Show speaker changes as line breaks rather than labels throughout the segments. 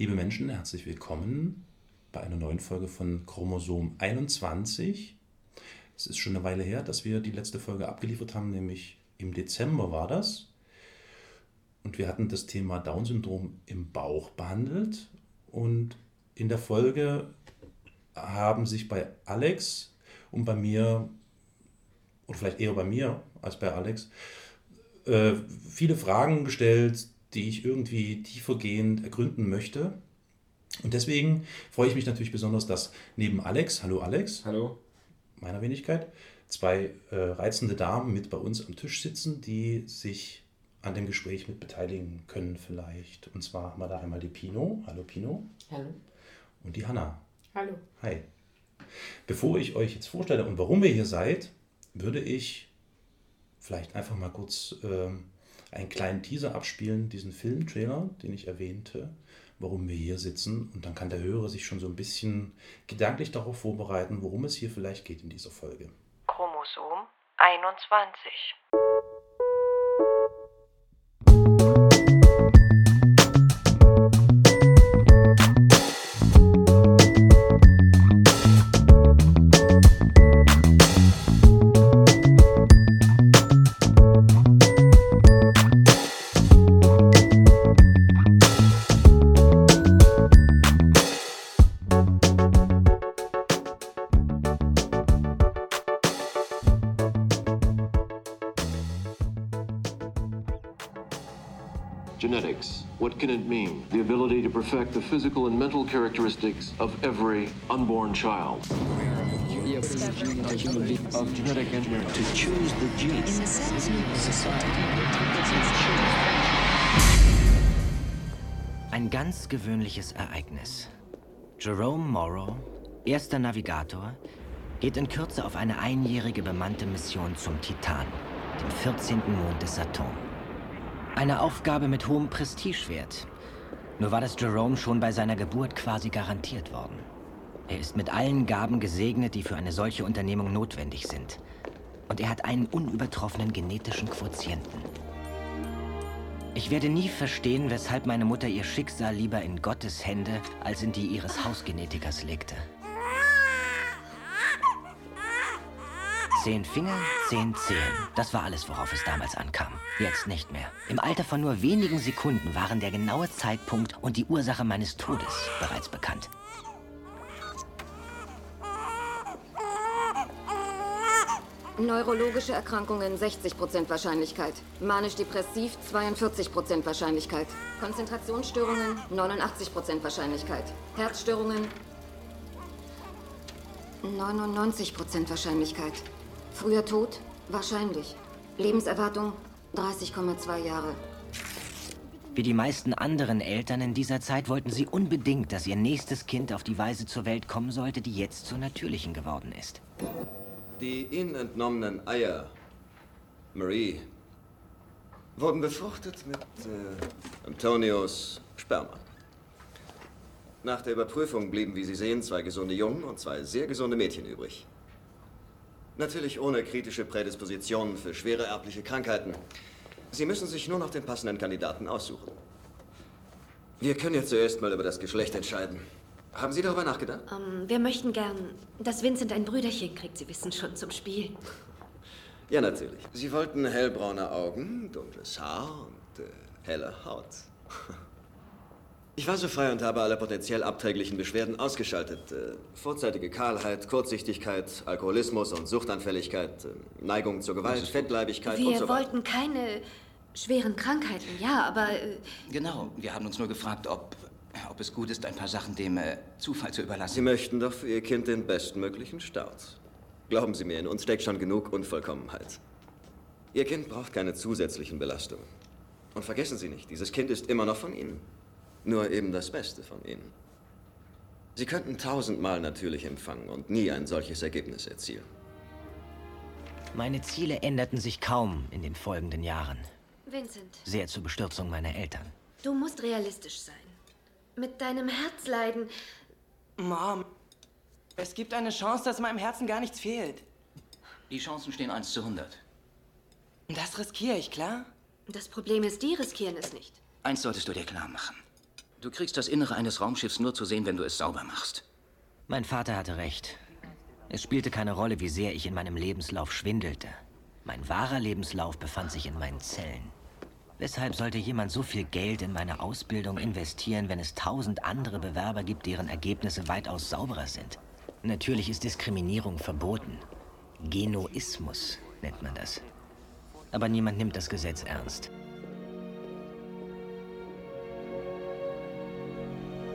Liebe Menschen, herzlich willkommen bei einer neuen Folge von Chromosom 21. Es ist schon eine Weile her, dass wir die letzte Folge abgeliefert haben, nämlich im Dezember war das. Und wir hatten das Thema Down-Syndrom im Bauch behandelt. Und in der Folge haben sich bei Alex und bei mir, und vielleicht eher bei mir als bei Alex, äh, viele Fragen gestellt, die ich irgendwie tiefergehend ergründen möchte. Und deswegen freue ich mich natürlich besonders, dass neben Alex, hallo Alex,
Hallo.
meiner Wenigkeit, zwei äh, reizende Damen mit bei uns am Tisch sitzen, die sich an dem Gespräch mit beteiligen können vielleicht. Und zwar haben wir da einmal die Pino, hallo Pino,
Hallo.
und die Hanna.
Hallo.
Hi. Bevor ich euch jetzt vorstelle und warum ihr hier seid, würde ich vielleicht einfach mal kurz ähm, einen kleinen Teaser abspielen, diesen Filmtrailer, den ich erwähnte, warum wir hier sitzen. Und dann kann der Hörer sich schon so ein bisschen gedanklich darauf vorbereiten, worum es hier vielleicht geht in dieser Folge.
Chromosom 21.
perfect the physical and mental characteristics of every unborn child.
of genetic engineering to choose the gene.
Ein ganz gewöhnliches Ereignis. Jerome Morrow, erster Navigator, geht in Kürze auf eine einjährige bemannte Mission zum Titan, dem 14. Mond des Saturn. Eine Aufgabe mit hohem Prestigewert. Nur war das Jerome schon bei seiner Geburt quasi garantiert worden. Er ist mit allen Gaben gesegnet, die für eine solche Unternehmung notwendig sind. Und er hat einen unübertroffenen genetischen Quotienten. Ich werde nie verstehen, weshalb meine Mutter ihr Schicksal lieber in Gottes Hände als in die ihres Hausgenetikers legte. Zehn Finger, zehn Zehen. Das war alles, worauf es damals ankam. Jetzt nicht mehr. Im Alter von nur wenigen Sekunden waren der genaue Zeitpunkt und die Ursache meines Todes bereits bekannt.
Neurologische Erkrankungen 60% Wahrscheinlichkeit. Manisch-depressiv 42% Wahrscheinlichkeit. Konzentrationsstörungen 89% Wahrscheinlichkeit. Herzstörungen 99% Wahrscheinlichkeit. Früher Tod? Wahrscheinlich. Lebenserwartung 30,2 Jahre.
Wie die meisten anderen Eltern in dieser Zeit wollten sie unbedingt, dass ihr nächstes Kind auf die Weise zur Welt kommen sollte, die jetzt zur natürlichen geworden ist.
Die ihnen entnommenen Eier, Marie, wurden befruchtet mit äh, Antonios Sperma. Nach der Überprüfung blieben, wie Sie sehen, zwei gesunde Jungen und zwei sehr gesunde Mädchen übrig. Natürlich ohne kritische Prädispositionen für schwere erbliche Krankheiten. Sie müssen sich nur noch den passenden Kandidaten aussuchen. Wir können jetzt zuerst mal über das Geschlecht entscheiden. Haben Sie darüber nachgedacht?
Ähm, wir möchten gern, dass Vincent ein Brüderchen kriegt. Sie wissen schon, zum Spiel.
Ja, natürlich. Sie wollten hellbraune Augen, dunkles Haar und äh, helle Haut. Ich war so frei und habe alle potenziell abträglichen Beschwerden ausgeschaltet. Äh, vorzeitige Kahlheit, Kurzsichtigkeit, Alkoholismus und Suchtanfälligkeit, äh, Neigung zur Gewalt, Fettleibigkeit und
Wir
so weiter.
wollten keine schweren Krankheiten, ja, aber äh,
Genau, wir haben uns nur gefragt, ob, ob es gut ist, ein paar Sachen dem äh, Zufall zu überlassen.
Sie möchten doch für Ihr Kind den bestmöglichen Start. Glauben Sie mir, in uns steckt schon genug Unvollkommenheit. Ihr Kind braucht keine zusätzlichen Belastungen. Und vergessen Sie nicht, dieses Kind ist immer noch von Ihnen. Nur eben das Beste von Ihnen. Sie könnten tausendmal natürlich empfangen und nie ein solches Ergebnis erzielen.
Meine Ziele änderten sich kaum in den folgenden Jahren.
Vincent,
Sehr zur Bestürzung meiner Eltern.
du musst realistisch sein. Mit deinem Herzleiden.
Mom, es gibt eine Chance, dass meinem Herzen gar nichts fehlt.
Die Chancen stehen 1 zu 100.
Das riskiere ich, klar?
Das Problem ist, die riskieren es nicht.
Eins solltest du dir klar machen. Du kriegst das Innere eines Raumschiffs nur zu sehen, wenn du es sauber machst.
Mein Vater hatte recht. Es spielte keine Rolle, wie sehr ich in meinem Lebenslauf schwindelte. Mein wahrer Lebenslauf befand sich in meinen Zellen. Weshalb sollte jemand so viel Geld in meine Ausbildung investieren, wenn es tausend andere Bewerber gibt, deren Ergebnisse weitaus sauberer sind? Natürlich ist Diskriminierung verboten. Genoismus nennt man das. Aber niemand nimmt das Gesetz ernst.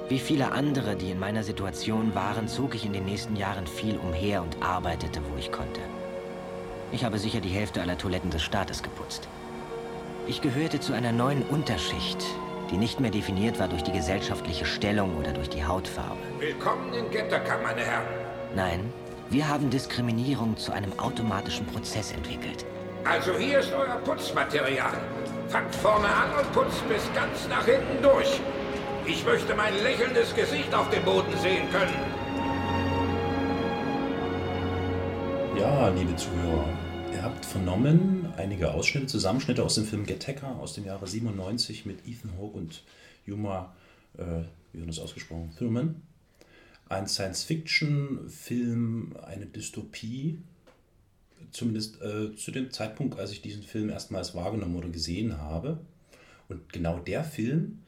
Wie viele andere, die in meiner Situation waren, zog ich in den nächsten Jahren viel umher und arbeitete, wo ich konnte. Ich habe sicher die Hälfte aller Toiletten des Staates geputzt. Ich gehörte zu einer neuen Unterschicht, die nicht mehr definiert war durch die gesellschaftliche Stellung oder durch die Hautfarbe.
Willkommen in Getterkamp, meine Herren.
Nein, wir haben Diskriminierung zu einem automatischen Prozess entwickelt.
Also hier ist euer Putzmaterial. Fangt vorne an und putzt bis ganz nach hinten durch. Ich möchte mein lächelndes Gesicht auf dem Boden sehen können.
Ja, liebe Zuhörer, ihr habt vernommen einige Ausschnitte, Zusammenschnitte aus dem Film Get Hacker aus dem Jahre 97 mit Ethan Hawke und Yuma, äh, wie wird das ausgesprochen, Thurman. Ein Science-Fiction-Film, eine Dystopie, zumindest äh, zu dem Zeitpunkt, als ich diesen Film erstmals wahrgenommen oder gesehen habe. Und genau der Film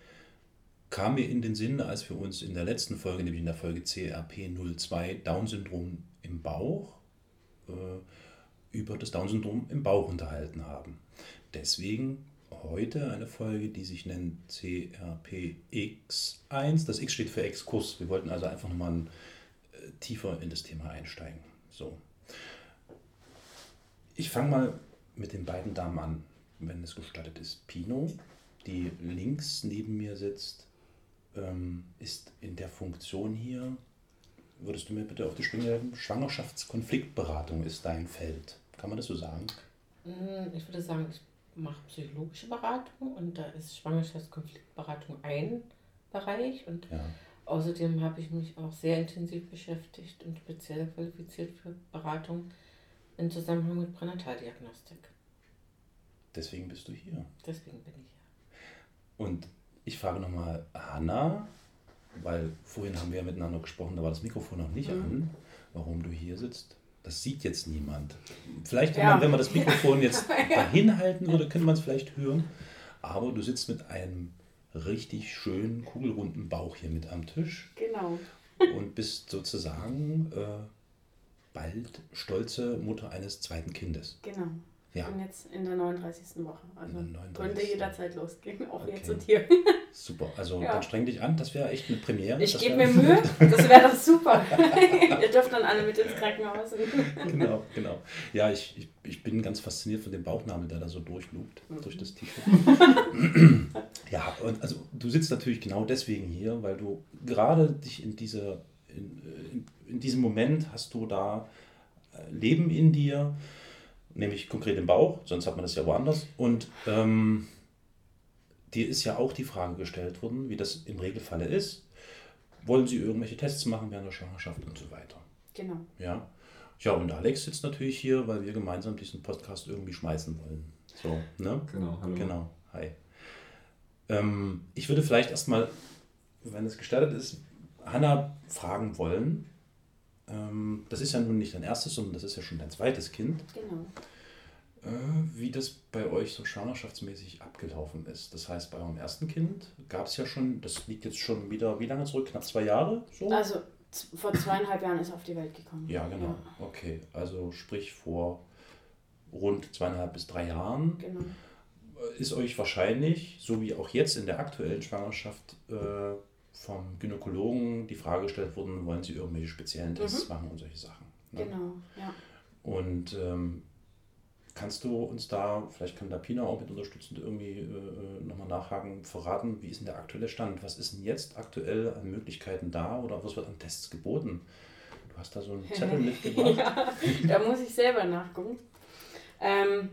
kam mir in den Sinn, als wir uns in der letzten Folge, nämlich in der Folge CRP02 Down-Syndrom im Bauch, äh, über das Down-Syndrom im Bauch unterhalten haben. Deswegen heute eine Folge, die sich nennt CRPX1. Das X steht für Exkurs. Wir wollten also einfach nochmal äh, tiefer in das Thema einsteigen. So. Ich fange mal mit den beiden Damen an, wenn es gestattet ist. Pino, die links neben mir sitzt, ähm, ist in der Funktion hier, würdest du mir bitte auf die Sprünge helfen? Schwangerschaftskonfliktberatung ist dein Feld. Kann man das so sagen?
Mm, Ich würde sagen, ich mache psychologische Beratung und da ist Schwangerschaftskonfliktberatung ein Bereich und
Ja.
außerdem habe ich mich auch sehr intensiv beschäftigt und speziell qualifiziert für Beratung im Zusammenhang mit Pränataldiagnostik.
Deswegen bist du hier.
Deswegen bin ich hier.
Und ich frage nochmal Hanna, weil vorhin haben wir ja miteinander gesprochen, da war das Mikrofon noch nicht
Mhm.
an, warum du hier sitzt. Das sieht jetzt niemand. Vielleicht, wenn,
Ja.
man, wenn man das Mikrofon jetzt
Ja.
dahin halten würde, könnte man es vielleicht hören. Aber du sitzt mit einem richtig schönen, kugelrunden Bauch hier mit am Tisch
Genau.
und bist sozusagen äh, bald stolze Mutter eines zweiten Kindes.
Genau.
Ja.
bin jetzt in der 39. Woche. Also
In der 39..
könnte jederzeit losgehen, auch
Okay.
jetzt und hier.
Super, also
Ja.
dann streng dich an, das wäre echt eine Premiere.
Ich gebe mir Mühe, das wäre super. Ihr dürft dann alle mit ins Krankenhaus.
genau, genau. Ja, ich, ich, ich bin ganz fasziniert von dem Bauchnabel, der da so durchlugt,
Mhm.
durch das T-Shirt. ja, und also du sitzt natürlich genau deswegen hier, weil du gerade dich in dieser, in, in, in diesem Moment hast du da äh, Leben in dir, nämlich konkret im Bauch, sonst hat man das ja woanders. Und ähm, dir ist ja auch die Frage gestellt worden, wie das im Regelfalle ist. Wollen Sie irgendwelche Tests machen während der Schwangerschaft und so weiter?
Genau.
Ja. Ja, und Alex sitzt natürlich hier, weil wir gemeinsam diesen Podcast irgendwie schmeißen wollen. So, ne?
Genau, hallo.
Genau, hi. Ähm, ich würde vielleicht erstmal, wenn es gestattet ist, Hanna fragen wollen. Ähm, das ist ja nun nicht dein erstes, sondern das ist ja schon dein zweites Kind.
Genau.
Äh, wie das bei euch so schwangerschaftsmäßig abgelaufen ist. Das heißt, bei eurem ersten Kind gab es ja schon, das liegt jetzt schon wieder, wie lange zurück? Knapp zwei Jahre? So?
Also vor zweieinhalb Jahren ist er auf die Welt gekommen.
Ja, genau. Okay, also sprich vor rund zweieinhalb bis drei Jahren
Genau.
ist euch wahrscheinlich, so wie auch jetzt in der aktuellen Schwangerschaft, äh, vom Gynäkologen die Frage gestellt worden, wollen Sie irgendwelche speziellen Tests
Mhm.
machen und solche Sachen. ne?
Genau, ja.
Und ähm, kannst du uns da, vielleicht kann da Pina auch mit unterstützend irgendwie äh, nochmal nachhaken, verraten, wie ist denn der aktuelle Stand? Was ist denn jetzt aktuell an Möglichkeiten da oder was wird an Tests geboten? Du hast da so einen Zettel mitgebracht.
ja, da muss ich selber nachgucken. Ähm,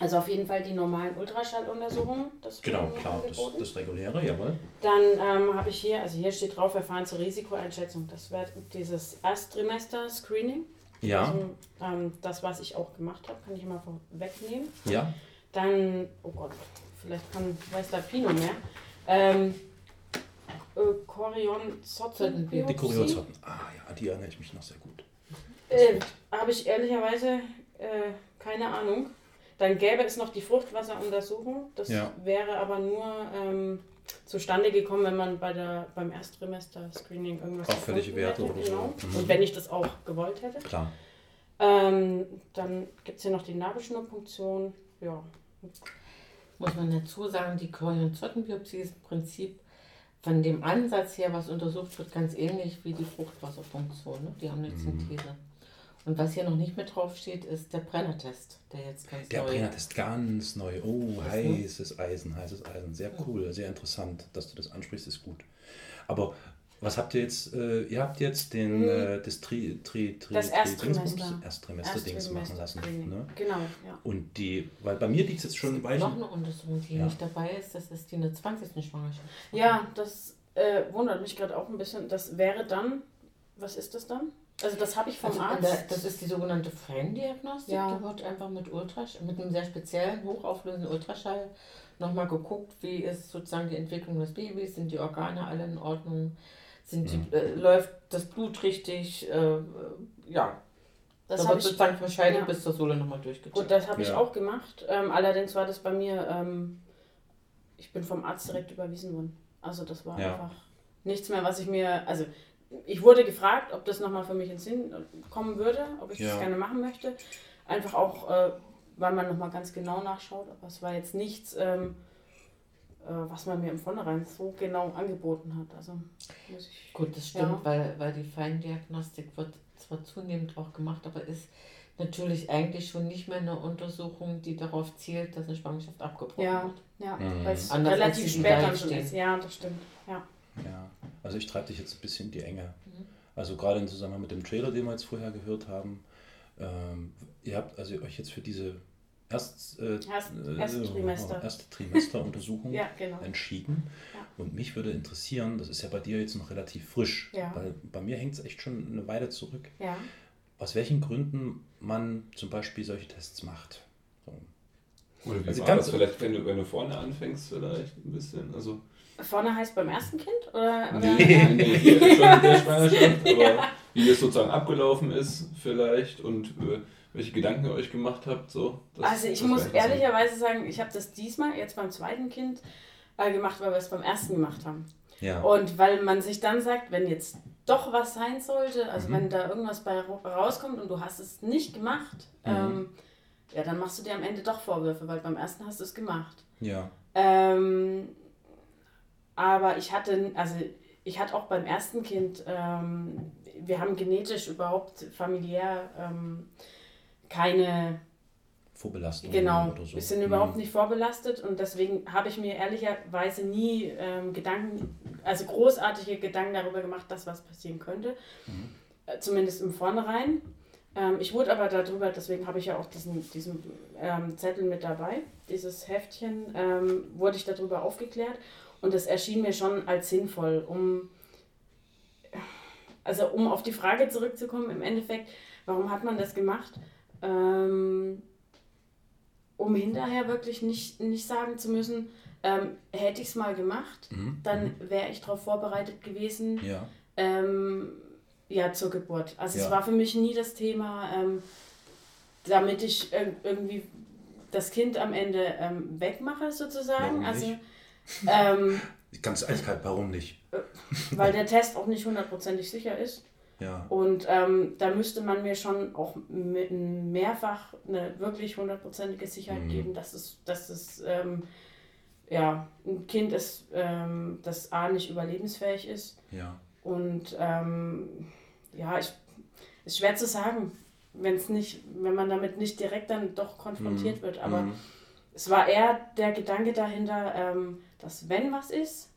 also auf jeden Fall die normalen Ultraschalluntersuchungen. Das
Genau, klar, das, das reguläre, jawohl.
Dann ähm, habe ich hier, also hier steht drauf, Verfahren zur Risikoeinschätzung. Das wird dieses Ersttrimester-Screening.
Ja.
Also, ähm, das, was ich auch gemacht habe, kann ich mal wegnehmen.
Ja.
Dann, oh Gott, vielleicht kann, weiß da Pino mehr. Ähm, äh, Chorion-Zotten.
Die Kuriosotten. Ah ja, die erinnere ich mich noch sehr gut.
Äh, Habe ich ehrlicherweise äh, keine Ahnung. Dann gäbe es noch die Fruchtwasseruntersuchung. Das
Ja.
wäre aber nur ähm, zustande gekommen, wenn man bei der, beim Erstsemester-Screening irgendwas
Auffällige
gefunden
Werte
hätte,
oder so.
Genau.
Mhm.
Und wenn ich das auch gewollt hätte.
Klar.
Ähm, dann gibt es hier noch die Nabelschnurpunktion. Ja.
Muss man dazu sagen, die Chorion-Zottenbiopsie ist im Prinzip von dem Ansatz her, was untersucht wird, ganz ähnlich wie die Fruchtwasserfunktion. Ne? Die haben eine
Mhm.
Synthese. Und was hier noch nicht mit drauf steht, ist der Brennertest, der jetzt ganz
Der
neu
Brenner-Test ganz neu. Oh,
ne?
heißes Eisen, heißes Eisen. Sehr cool, sehr interessant, dass du das ansprichst, ist gut. Aber was habt ihr jetzt? Äh, ihr habt jetzt den
Hm.
äh, das Tri, Tri, Tri,
Das
Tri-
Ersttrimester.
Ersttrimester-Dings machen lassen. Ne?
Genau, ja.
Und die, weil bei mir liegt es jetzt schon ein Weilchen.
Noch eine Untersuchung, die
Ja.
nicht dabei ist, das ist die in der 20. Schwangerschaft.
Ja, das äh, wundert mich gerade auch ein bisschen. Das wäre dann, was ist das dann? Also das habe ich vom
Also in
Arzt.
der, das ist die sogenannte Feindiagnostik.
Ja.
Da wird einfach mit Ultrasch mit einem sehr speziellen, hochauflösenden Ultraschall nochmal geguckt, wie ist sozusagen die Entwicklung des Babys, sind die Organe alle in Ordnung, sind die, äh, läuft das Blut richtig, äh, ja.
Das
da wird
ich-
sozusagen vom Scheide
ja.
bis zur Sohle nochmal durchgecheckt.
Gut, das habe ich
Ja.
auch gemacht. Ähm, allerdings war das bei mir, ähm, ich bin vom Arzt direkt überwiesen worden. Also das war
Ja.
einfach nichts mehr, was ich mir, also ich wurde gefragt, ob das nochmal für mich in Sinn kommen würde, ob ich
Ja.
das gerne machen möchte. Einfach auch, äh, weil man nochmal ganz genau nachschaut, aber es war jetzt nichts, ähm, äh, was man mir im Vornherein so genau angeboten hat. Also muss ich.
Gut, das stimmt,
Ja.
weil, weil die Feindiagnostik wird zwar zunehmend auch gemacht, aber ist natürlich eigentlich schon nicht mehr eine Untersuchung, die darauf zielt, dass eine Schwangerschaft abgebrochen
Ja,
wird.
ja,
Mhm.
weil es relativ spät
da
dann schon ist. Ja, das stimmt. Ja.
Ja, also ich treibe dich jetzt ein bisschen in die Enge.
Mhm.
Also gerade im Zusammenhang mit dem Trailer, den wir jetzt vorher gehört haben. Ähm, ihr habt also euch jetzt für diese Erst, äh,
Erst-
äh,
Ersttrimester.
erste Trimesteruntersuchung
Ja, genau.
entschieden.
Ja.
Und mich würde interessieren, das ist ja bei dir jetzt noch relativ frisch,
Ja.
weil bei mir hängt es echt schon eine Weile zurück.
Ja.
Aus welchen Gründen man zum Beispiel solche Tests macht. So.
Oder wie
Also
war
ganz-
das vielleicht, wenn du, wenn du vorne anfängst, vielleicht ein bisschen? Also,
Vorne heißt beim ersten Kind? Oder, oder
nee, nee, hier schon in der Schwangerschaft, aber
Ja.
wie das sozusagen abgelaufen ist, vielleicht und äh, welche Gedanken ihr euch gemacht habt. So, das-
also ich
das
muss ehrlicherweise sagen, ich habe das diesmal, jetzt beim zweiten Kind, äh, gemacht, weil wir es beim ersten gemacht haben.
Ja.
Und weil man sich dann sagt, wenn jetzt doch was sein sollte, also
Mhm.
wenn da irgendwas bei ra- rauskommt und du hast es nicht gemacht,
Mhm.
ähm, ja, dann machst du dir am Ende doch Vorwürfe, weil beim ersten hast du es gemacht.
Ja.
Ähm, aber ich hatte, also ich hatte auch beim ersten Kind, ähm, wir haben genetisch überhaupt familiär ähm, keine,
Vorbelastung
genau,
oder so.
wir sind überhaupt
Mhm.
nicht vorbelastet und deswegen habe ich mir ehrlicherweise nie ähm, Gedanken, also großartige Gedanken darüber gemacht, dass was passieren könnte,
Mhm.
äh, zumindest im Vornherein. Ähm, ich wurde aber darüber, deswegen habe ich ja auch diesen, diesen ähm, Zettel mit dabei, dieses Heftchen, ähm, wurde ich darüber aufgeklärt und das erschien mir schon als sinnvoll, um, also um auf die Frage zurückzukommen, im Endeffekt, warum hat man das gemacht? Ähm, um hinterher wirklich nicht, nicht sagen zu müssen, ähm, hätte ich es mal gemacht,
Mhm,
dann wäre ich darauf vorbereitet gewesen,
Ja.
ähm, ja, zur Geburt. Also
Ja.
es war für mich nie das Thema, ähm, damit ich ir- irgendwie das Kind am Ende ähm, wegmache sozusagen.
Warum
also
nicht?
Ähm,
Ganz eiskalt, warum nicht?
weil der Test auch nicht hundertprozentig sicher ist.
Ja.
Und ähm, da müsste man mir schon auch me- mehrfach eine wirklich hundertprozentige Sicherheit
Mhm.
geben, dass es, dass es ähm, ja, ein Kind ist, ähm, das A nicht überlebensfähig ist.
Ja.
Und ähm, ja, ich, ist schwer zu sagen, wenn es nicht, wenn man damit nicht direkt dann doch konfrontiert
Mhm.
wird. Aber
Mhm.
Es war eher der Gedanke dahinter, ähm, dass wenn was ist,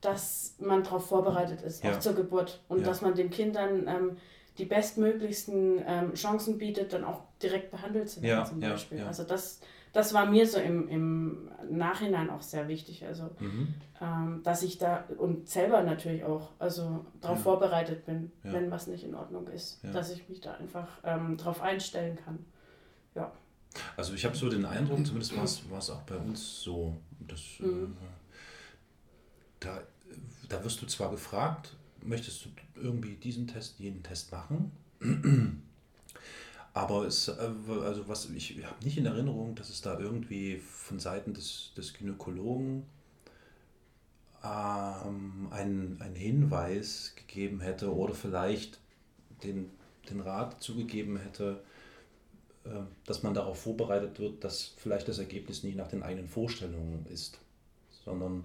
dass man darauf vorbereitet ist,
Ja.
auch zur Geburt. Und
Ja.
dass man dem Kind dann ähm, die bestmöglichsten ähm, Chancen bietet, dann auch direkt behandelt zu werden
Ja,
zum Beispiel. Also das, das war mir so im, im Nachhinein auch sehr wichtig. Also
Mhm.
ähm, dass ich da und selber natürlich auch, also darauf vorbereitet bin, wenn was nicht in Ordnung ist, dass ich mich da einfach ähm, drauf einstellen kann. Ja.
Also ich habe so den Eindruck, zumindest war es, auch bei uns so, dass
Mhm.
äh, da da wirst du zwar gefragt, möchtest du irgendwie diesen Test, jeden Test machen? Aber es, äh, also was, ich habe nicht in Erinnerung, dass es da irgendwie von Seiten des, des Gynäkologen ähm, einen, einen Hinweis gegeben hätte oder vielleicht den, den Rat zugegeben hätte, äh, dass man darauf vorbereitet wird, dass vielleicht das Ergebnis nicht nach den eigenen Vorstellungen ist, sondern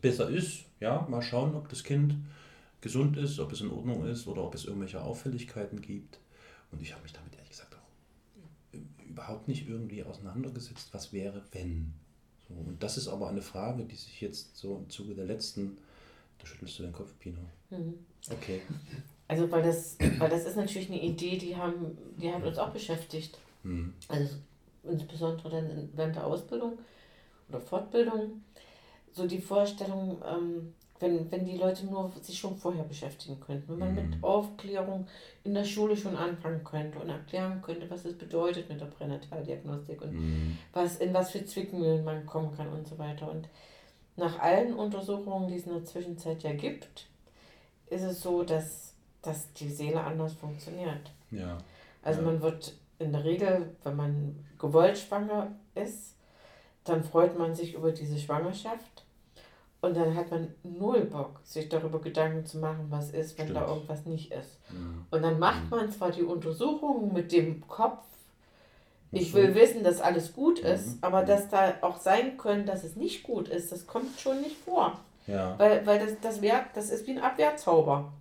besser ist, ja, mal schauen, ob das Kind gesund ist, ob es in Ordnung ist oder ob es irgendwelche Auffälligkeiten gibt. Und ich habe mich damit ehrlich gesagt auch überhaupt nicht irgendwie auseinandergesetzt, was wäre, wenn. So, und das ist aber eine Frage, die sich jetzt so im Zuge der letzten, da schüttelst du den Kopf, Pino.
Mhm.
Okay.
Also weil das, weil das ist natürlich eine Idee, die haben, die hat uns auch beschäftigt.
Mhm.
Also insbesondere dann während der Ausbildung oder Fortbildung. So die Vorstellung, ähm, wenn, wenn die Leute nur sich schon vorher beschäftigen könnten, wenn man
Mhm.
mit Aufklärung in der Schule schon anfangen könnte und erklären könnte, was es bedeutet mit der Pränataldiagnostik und
Mhm.
was, in was für Zwickmühlen man kommen kann und so weiter. Und nach allen Untersuchungen, die es in der Zwischenzeit ja gibt, ist es so, dass, dass die Seele anders funktioniert.
Ja.
Also
Ja.
man wird in der Regel, wenn man gewollt schwanger ist, dann freut man sich über diese Schwangerschaft und dann hat man null Bock, sich darüber Gedanken zu machen, was ist, wenn da
Stimmt.
irgendwas nicht ist.
Mhm.
Und dann macht man zwar die Untersuchungen mit dem Kopf, ich will wissen, dass alles gut ist,
Mhm.
aber dass da auch sein können, dass es nicht gut ist, das kommt schon nicht vor.
Ja.
Weil, weil das, das, wär, das ist wie ein Abwehrzauber.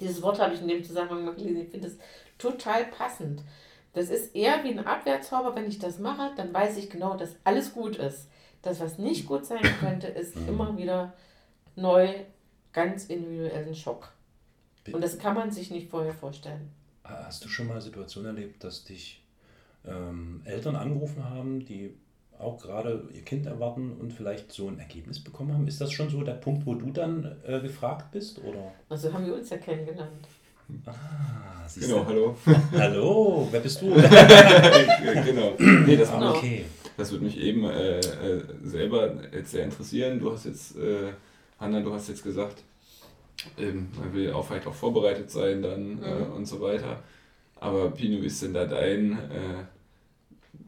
Dieses Wort habe ich in dem Zusammenhang mal gelesen. Ich finde das total passend. Das ist eher wie ein Abwehrzauber. Wenn ich das mache, dann weiß ich genau, dass alles gut ist. Das, was nicht gut sein könnte, ist
Mhm.
immer wieder neu, ganz individuellen Schock. Und das kann man sich nicht vorher vorstellen.
Hast du schon mal Situationen erlebt, dass dich ähm, Eltern angerufen haben, die auch gerade ihr Kind erwarten und vielleicht so ein Ergebnis bekommen haben? Ist das schon so der Punkt, wo du dann äh, gefragt bist? Oder?
Also haben wir uns ja kennengelernt.
Ah, siehst
Genau,
du.
hallo.
Hallo, wer bist du?
genau. Nee, das,
Ah, okay.
das würde mich eben äh, äh, selber jetzt sehr interessieren. Du hast jetzt, äh, Hanna, du hast jetzt gesagt, ähm, man will auch vielleicht auch vorbereitet sein dann äh,
Mhm.
und so weiter. Aber Pino, wie ist denn da dein, äh,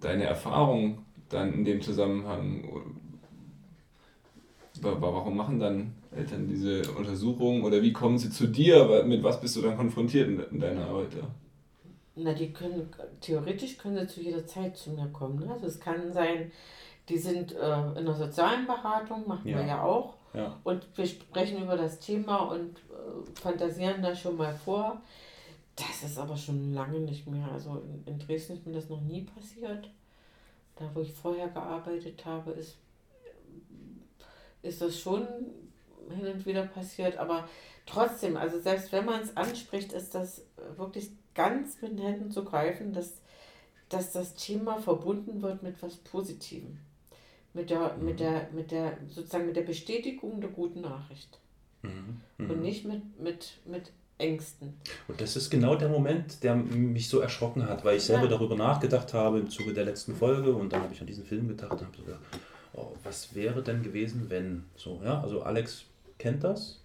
deine Erfahrung dann in dem Zusammenhang? Wa- wa- Warum machen dann Eltern diese Untersuchungen oder wie kommen sie zu dir? Mit was bist du dann konfrontiert in, in deiner Arbeit? Ja?
Na, die können, theoretisch können sie zu jeder Zeit zu mir kommen. Ne? Also es kann sein, die sind äh, in der sozialen Beratung, machen wir
Ja.
ja auch.
Ja.
Und wir sprechen über das Thema und äh, fantasieren da schon mal vor. Das ist aber schon lange nicht mehr. Also in, in Dresden ist mir das noch nie passiert. Da, wo ich vorher gearbeitet habe, ist, ist das schon hin und wieder passiert. Aber trotzdem, also selbst wenn man es anspricht, ist das wirklich ganz mit den Händen zu greifen, dass, dass das Thema verbunden wird mit was Positivem. Mit der, mit der, mit der, sozusagen mit der Bestätigung der guten Nachricht.
Mhm.
Und
Mhm.
nicht mit, mit, mit Ängsten.
Und das ist genau der Moment, der mich so erschrocken hat, weil ich selber
Ja.
darüber nachgedacht habe im Zuge der letzten Folge und dann habe ich an diesen Film gedacht und habe so gedacht, oh, was wäre denn gewesen, wenn so, ja, also Alex kennt das.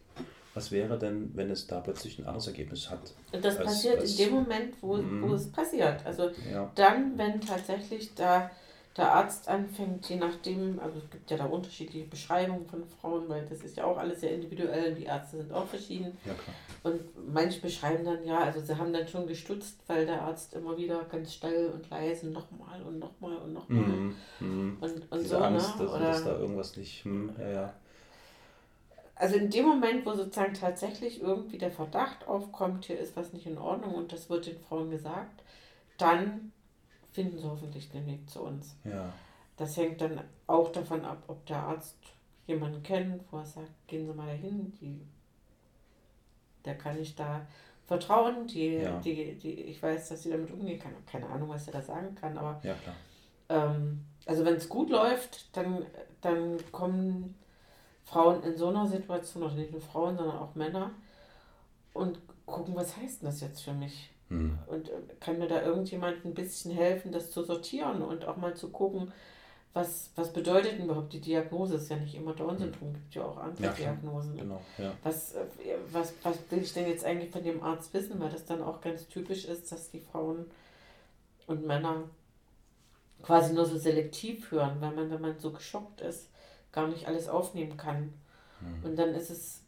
Was wäre denn, wenn es da plötzlich ein anderes Ergebnis hat?
Und das
als-
passiert
als-
in dem Moment, wo,
Mhm.
wo es passiert. Also
Ja.
dann, wenn tatsächlich da der Arzt anfängt, je nachdem, also es gibt ja da unterschiedliche Beschreibungen von Frauen, weil das ist ja auch alles sehr individuell und die Ärzte sind auch verschieden.
Ja, klar.
Und manche beschreiben dann, ja, also sie haben dann schon gestutzt, weil der Arzt immer wieder ganz still und leise nochmal und nochmal und nochmal.
Mhm. Mhm.
Und, und
Diese
so,
Angst,
ne?
dass,
Oder,
dass da irgendwas nicht, hm, ja, ja.
also in dem Moment, wo sozusagen tatsächlich irgendwie der Verdacht aufkommt, hier ist was nicht in Ordnung und das wird den Frauen gesagt, dann finden sie hoffentlich den Weg zu uns.
Ja.
Das hängt dann auch davon ab, ob der Arzt jemanden kennt, wo er sagt, gehen Sie mal dahin, die, der kann ich da vertrauen, die,
Ja.
die, die, ich weiß, dass sie damit umgehen kann. Keine Ahnung, was er da sagen kann, aber
Ja,
ähm, also wenn es gut läuft, dann, dann kommen Frauen in so einer Situation, oder nicht nur Frauen, sondern auch Männer, und gucken, was heißt denn das jetzt für mich?
Mhm.
Und äh, kann mir da irgendjemand ein bisschen helfen, das zu sortieren und auch mal zu gucken, was, was bedeutet denn überhaupt die Diagnose? Es ist ja nicht immer Down-Syndrom, gibt ja auch andere
Ja.
Diagnosen.
Genau, ja.
Was, äh, was, was will ich denn jetzt eigentlich von dem Arzt wissen? Weil das dann auch ganz typisch ist, dass die Frauen und Männer quasi nur so selektiv hören, weil man, wenn man so geschockt ist, gar nicht alles aufnehmen kann. Und dann ist es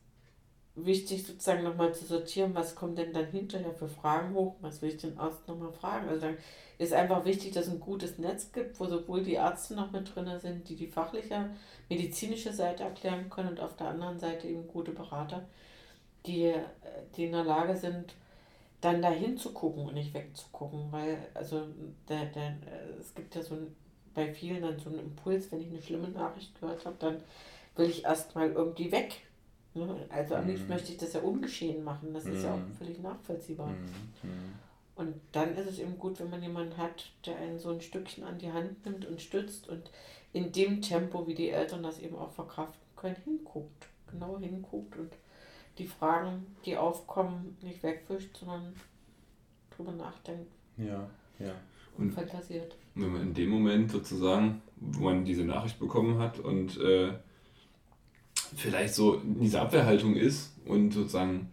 wichtig, sozusagen nochmal zu sortieren, was kommt denn dann hinterher für Fragen hoch, was will ich den Arzt nochmal fragen. Also dann ist einfach wichtig, dass es ein gutes Netz gibt, wo sowohl die Ärzte noch mit drin sind, die die fachliche, medizinische Seite erklären können und auf der anderen Seite eben gute Berater, die, die in der Lage sind, dann dahin zu gucken und nicht wegzugucken, weil also der, der, es gibt ja so ein, bei vielen dann so einen Impuls, wenn ich eine schlimme Nachricht gehört habe, dann will ich erstmal irgendwie weg. Ne? Also am liebsten
Mhm.
möchte ich das ja ungeschehen machen, das ist ja
Mhm.
auch völlig nachvollziehbar.
Mhm.
Und dann ist es eben gut, wenn man jemanden hat, der einen so ein Stückchen an die Hand nimmt und stützt und in dem Tempo, wie die Eltern das eben auch verkraften können, hinguckt. Genau hinguckt und die Fragen, die aufkommen, nicht wegwischt, sondern drüber nachdenkt
Ja, ja.
und fantasiert.
wenn man in dem Moment sozusagen, wo man diese Nachricht bekommen hat und äh, vielleicht so in dieser Abwehrhaltung ist und sozusagen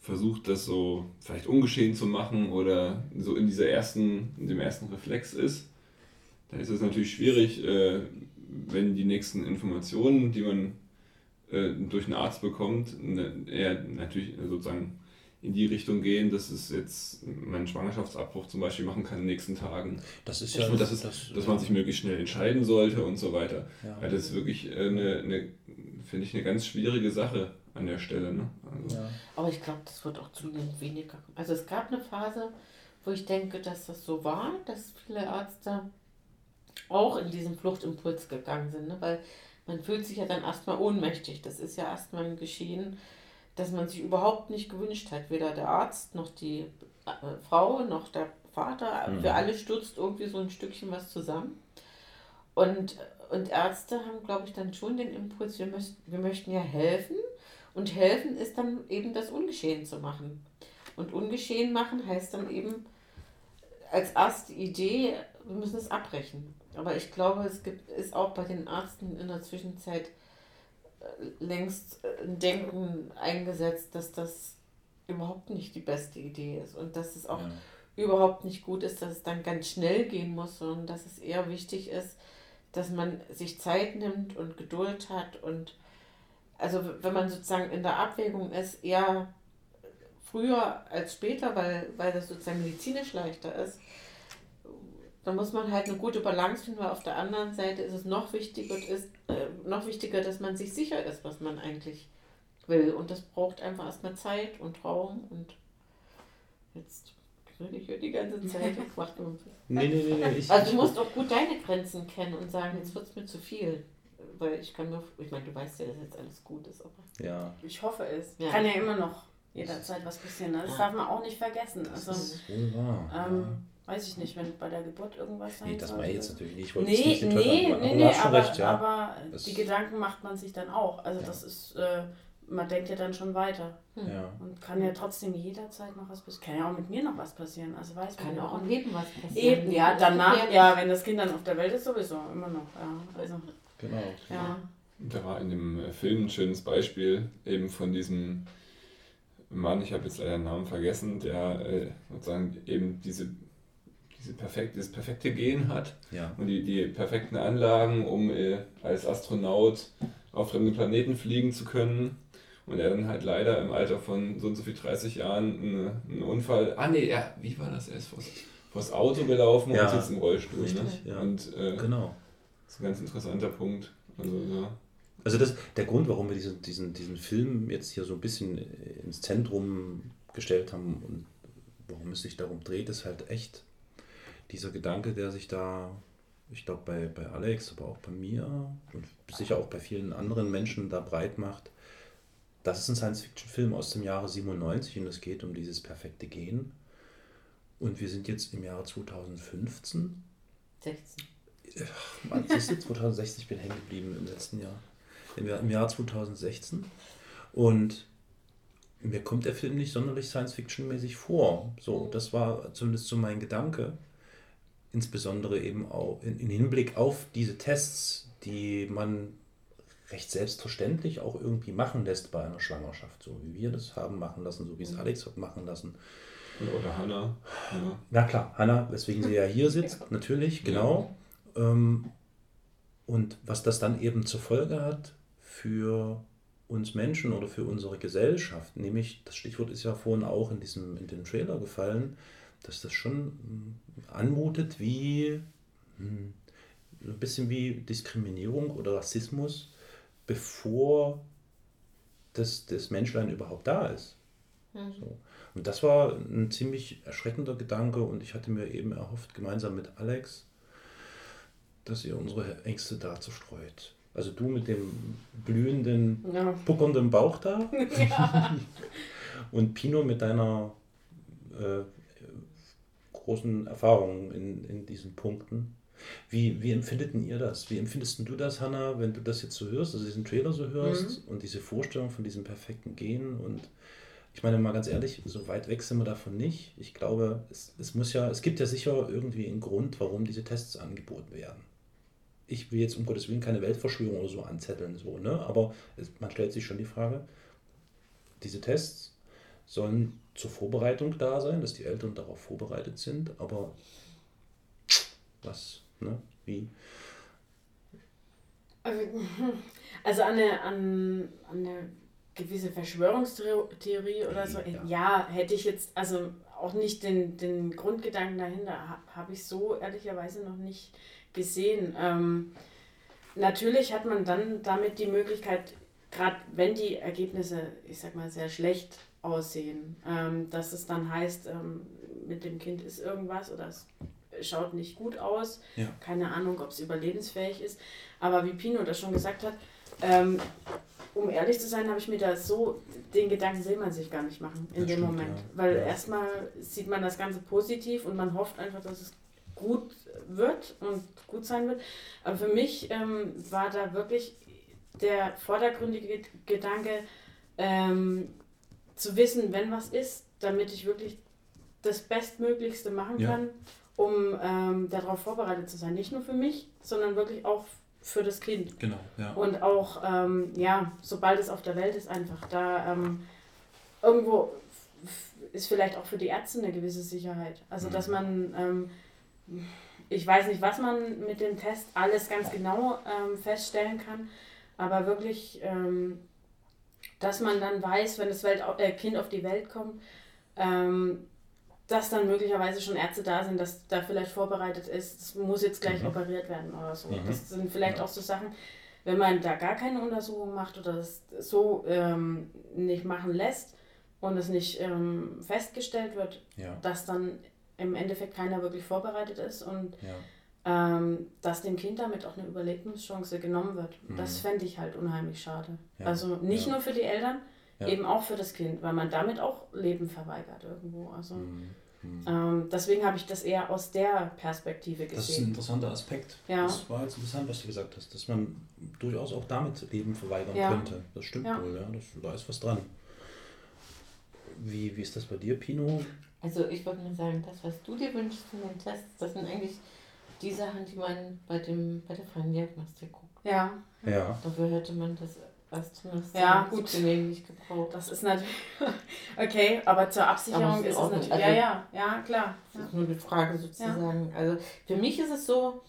versucht, das so vielleicht ungeschehen zu machen oder so in dieser ersten, in dem ersten Reflex ist, dann ist es natürlich schwierig, äh, wenn die nächsten Informationen, die man äh, durch einen Arzt bekommt, ne, eher natürlich sozusagen in die Richtung gehen, dass es jetzt man einen Schwangerschaftsabbruch zum Beispiel machen kann in den nächsten Tagen.
Das ist ja-
dass, es,
das-
dass man sich möglichst schnell entscheiden sollte und so weiter.
Ja.
Weil das ist wirklich äh, eine, eine finde ich, eine ganz schwierige Sache an der Stelle. Ne? Also,
Aber ich glaube, das wird auch zunehmend weniger. Also es gab eine Phase, wo ich denke, dass das so war, dass viele Ärzte auch in diesen Fluchtimpuls gegangen sind, ne? weil man fühlt sich ja dann erstmal ohnmächtig. Das ist ja erstmal ein Geschehen, das man sich überhaupt nicht gewünscht hat. Weder der Arzt noch die äh, Frau noch der Vater.
Mhm.
Für alle stürzt irgendwie so ein Stückchen was zusammen. Und, und Ärzte haben, glaube ich, dann schon den Impuls, wir, müssen, wir möchten ja helfen. Und helfen ist dann eben das Ungeschehen zu machen. Und Ungeschehen machen heißt dann eben als erste Idee, wir müssen es abbrechen. Aber ich glaube, es gibt, ist auch bei den Ärzten in der Zwischenzeit längst äh, ein Denken eingesetzt, dass das überhaupt nicht die beste Idee ist und dass es auch überhaupt nicht gut ist, dass es dann ganz schnell gehen muss, sondern dass es eher wichtig ist, dass man sich Zeit nimmt und Geduld hat und also wenn man sozusagen in der Abwägung ist, eher früher als später, weil, weil das sozusagen medizinisch leichter ist, dann muss man halt eine gute Balance finden, weil auf der anderen Seite ist es noch wichtiger, ist, äh, noch wichtiger, dass man sich sicher ist, was man eigentlich will. Und das braucht einfach erstmal Zeit und Raum und jetzt will ich ja die ganze Zeit. Ich mach nur-
Nee, nee, nee, nee, ich-
also du
ich-
musst auch gut deine Grenzen kennen und sagen, jetzt wird es mir zu viel. Weil ich kann mir, ich meine, du weißt ja, dass jetzt alles gut ist, aber.
Ja.
Ich hoffe es.
Ja.
Kann ja immer noch jederzeit was passieren. Ne? Das
Ja.
darf man auch nicht vergessen. Also,
ist wohl wahr,
ähm, weiß ich nicht, wenn bei der Geburt irgendwas sein
Nee, das ich jetzt natürlich nicht. Ich wollte
Nee,
nicht
nee, nee,
aber
nee,
schon
aber,
recht, ja.
aber
Das-
die Gedanken macht man sich dann auch. Also das ist, äh, man denkt ja dann schon weiter.
Ja.
Und kann ja trotzdem jederzeit noch was passieren. Kann ja auch mit mir noch was passieren. Also weiß man
Kann
ja
auch im. Leben was passieren.
Eben, ja, danach, ja, wenn das Kind dann auf der Welt ist, sowieso immer noch. Ja, also,
Genau.
ja.
Da war in dem äh, Film ein schönes Beispiel eben von diesem Mann, ich habe jetzt leider den Namen vergessen, der äh, sozusagen eben diese, diese perfekt, dieses perfekte Gen hat
Ja.
und die, die perfekten Anlagen, um äh, als Astronaut auf fremde Planeten fliegen zu können. Und er dann halt leider im Alter von so und so viel 30 Jahren eine, einen Unfall. Ah nee, ja, wie war das? Er ist vors, vors Auto gelaufen
Ja,
und sitzt im Rollstuhl.
richtig,
ne?
ja.
Und äh,
Genau.
das ist ein ganz interessanter Punkt. Also, ja.
Also das, der Grund, warum wir diesen, diesen, diesen Film jetzt hier so ein bisschen ins Zentrum gestellt haben und warum es sich darum dreht, ist halt echt dieser Gedanke, der sich da, ich glaube bei, bei Alex, aber auch bei mir und sicher auch bei vielen anderen Menschen da breit macht. Das ist ein Science-Fiction-Film aus dem Jahre 97 und es geht um dieses perfekte Gen. Und wir sind jetzt im Jahre 2015.
16.
Ach, Mann, siehst du, 2016, ich bin hängen geblieben im letzten Jahr. Im Jahr, im Jahr 2016. Und mir kommt der Film nicht sonderlich Science-Fiction-mäßig vor. So, das war zumindest so mein Gedanke. Insbesondere eben auch in, in Hinblick auf diese Tests, die man recht selbstverständlich auch irgendwie machen lässt bei einer Schwangerschaft, so wie wir das haben machen lassen, so wie es Alex hat machen lassen.
Oder Hannah. Ja.
Na klar, Hannah, weswegen sie ja hier sitzt, natürlich, genau. Ähm, und was das dann eben zur Folge hat für uns Menschen oder für unsere Gesellschaft, nämlich, das Stichwort ist ja vorhin auch in diesem, in dem Trailer gefallen, dass das schon mm, anmutet wie hm, ein bisschen wie Diskriminierung oder Rassismus, bevor das, das Menschlein überhaupt da ist.
Mhm.
So. Und das war ein ziemlich erschreckender Gedanke und ich hatte mir eben erhofft, gemeinsam mit Alex, dass ihr unsere Ängste da zerstreut. Also du mit dem blühenden,
Ja.
puckernden Bauch da
Ja.
und Pino mit deiner äh, großen Erfahrung in, in diesen Punkten. Wie, wie empfindet denn ihr das? Wie empfindest du das, Hanna, wenn du das jetzt so hörst, also diesen Trailer so hörst und diese Vorstellung von diesem perfekten Gehen und ich meine mal ganz ehrlich, so weit weg sind wir davon nicht. Ich glaube, es, es muss ja, es gibt ja sicher irgendwie einen Grund, warum diese Tests angeboten werden. Ich will jetzt um Gottes Willen keine Weltverschwörung oder so anzetteln, so, ne? aber es, man stellt sich schon die Frage, diese Tests sollen zur Vorbereitung da sein, dass die Eltern darauf vorbereitet sind, aber was, ne? Wie?
Also, also an eine, an, an eine gewisse Verschwörungstheorie oder so, ja. hätte ich jetzt, also auch nicht den, den Grundgedanken dahinter, habe hab ich so ehrlicherweise noch nicht gesehen. Ähm, natürlich hat man dann damit die Möglichkeit, gerade wenn die Ergebnisse, ich sag mal, sehr schlecht aussehen, ähm, dass es dann heißt, ähm, mit dem Kind ist irgendwas oder es schaut nicht gut aus.
Ja.
Keine Ahnung, ob es überlebensfähig ist. Aber wie Pino das schon gesagt hat, ähm, um ehrlich zu sein, habe ich mir da so, den Gedanken will man sich gar nicht machen in
Das
dem
stimmt,
Moment.
ja.
Weil
Ja.
erstmal sieht man das Ganze positiv und man hofft einfach, dass es gut wird und gut sein wird. Aber für mich ähm, war da wirklich der vordergründige Gedanke, ähm, zu wissen, wenn was ist, damit ich wirklich das Bestmöglichste machen
Ja.
kann, um ähm, darauf vorbereitet zu sein. Nicht nur für mich, sondern wirklich auch für das Kind.
Genau, ja.
Und auch, ähm, ja, sobald es auf der Welt ist, einfach da ähm, irgendwo ist vielleicht auch für die Ärzte eine gewisse Sicherheit. Also, dass man, ähm, ich weiß nicht, was man mit dem Test alles ganz genau ähm, feststellen kann, aber wirklich, ähm, dass man dann weiß, wenn das Welt, äh, Kind auf die Welt kommt, ähm, dass dann möglicherweise schon Ärzte da sind, dass da vielleicht vorbereitet ist, es muss jetzt gleich
Mhm.
operiert werden oder so.
Mhm.
Das sind vielleicht
Ja.
auch so Sachen, wenn man da gar keine Untersuchung macht oder das so ähm, nicht machen lässt und es nicht ähm, festgestellt wird,
Ja.
dass dann im Endeffekt keiner wirklich vorbereitet ist und
Ja.
Ähm, dass dem Kind damit auch eine Überlebenschance genommen wird.
Mhm.
Das fände ich halt unheimlich schade.
Ja.
Also nicht
Ja.
nur für die Eltern,
Ja.
eben auch für das Kind, weil man damit auch Leben verweigert irgendwo. Also
Mhm.
ähm, deswegen habe ich das eher aus der Perspektive
Das ist ein
gesehen.
interessanter Aspekt.
Ja.
Das war jetzt interessant, was du gesagt hast, dass man durchaus auch damit Leben verweigern
Ja.
könnte. Das stimmt
Ja.
wohl, ja. Das, da ist was dran. Wie, wie ist das bei dir, Pino?
Also ich würde mal sagen, das, was du dir wünschst von den Tests, das sind eigentlich die Sachen, die man bei, dem, bei der freien Diagnostik guckt.
Ja.
Ja.
Dafür hätte man das Astronaut
Ja, gut.
genehmigt gebraucht.
Das ist natürlich. Okay, aber zur Absicherung
Aber
ist
ist
es natürlich.
nicht-
Ja,
also-
ja, ja, klar.
Das ist nur eine Frage sozusagen. Also für mich ist es so,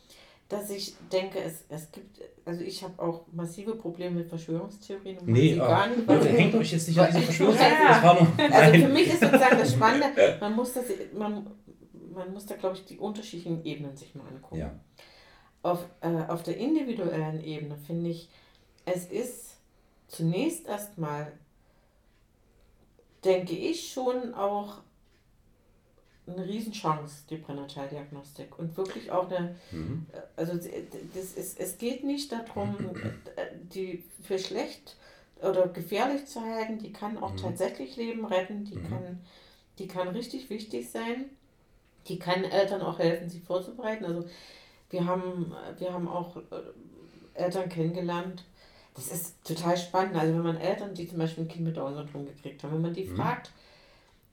dass ich denke, es, es gibt, also ich habe auch massive Probleme mit Verschwörungstheorien. und
Nee,
gar nicht.
Leute, hängt euch jetzt nicht an diese Verschwörungstheorien, nur-
Also für mich ist sozusagen das Spannende, man muss, das, man, man muss da, glaube ich, die unterschiedlichen Ebenen sich mal angucken.
Ja.
Auf, äh, auf der individuellen Ebene finde ich, es ist zunächst erstmal, denke ich, schon auch eine Riesenchance, die Pränataldiagnostik. Und wirklich auch eine,
Mhm.
also das ist, es geht nicht darum, äh, die für schlecht oder gefährlich zu halten, die kann auch
Mhm.
tatsächlich Leben retten, die,
Mhm.
kann, die kann richtig wichtig sein, die kann Eltern auch helfen, sie vorzubereiten. Also wir haben, wir haben auch äh, Eltern kennengelernt, das ist total spannend. Also wenn man Eltern, die zum Beispiel ein Kind mit Down-Syndrom gekriegt haben, wenn man die
Mhm.
fragt,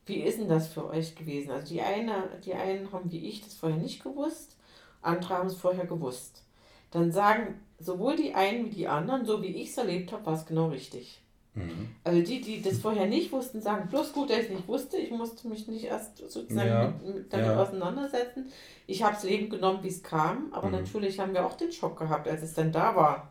wie ist denn das für euch gewesen? Also die eine, die einen haben wie ich das vorher nicht gewusst andere haben es vorher gewusst. Dann sagen sowohl die einen wie die anderen, so wie ich es erlebt habe, war es genau richtig.
Mhm.
Also die, die das vorher nicht wussten, sagen, bloß gut, dass ich es nicht wusste, ich musste mich nicht erst sozusagen
Ja,
mit, mit damit
ja.
auseinandersetzen. Ich habe es Leben genommen, wie es kam, aber
Mhm.
natürlich haben wir auch den Schock gehabt, als es dann da war.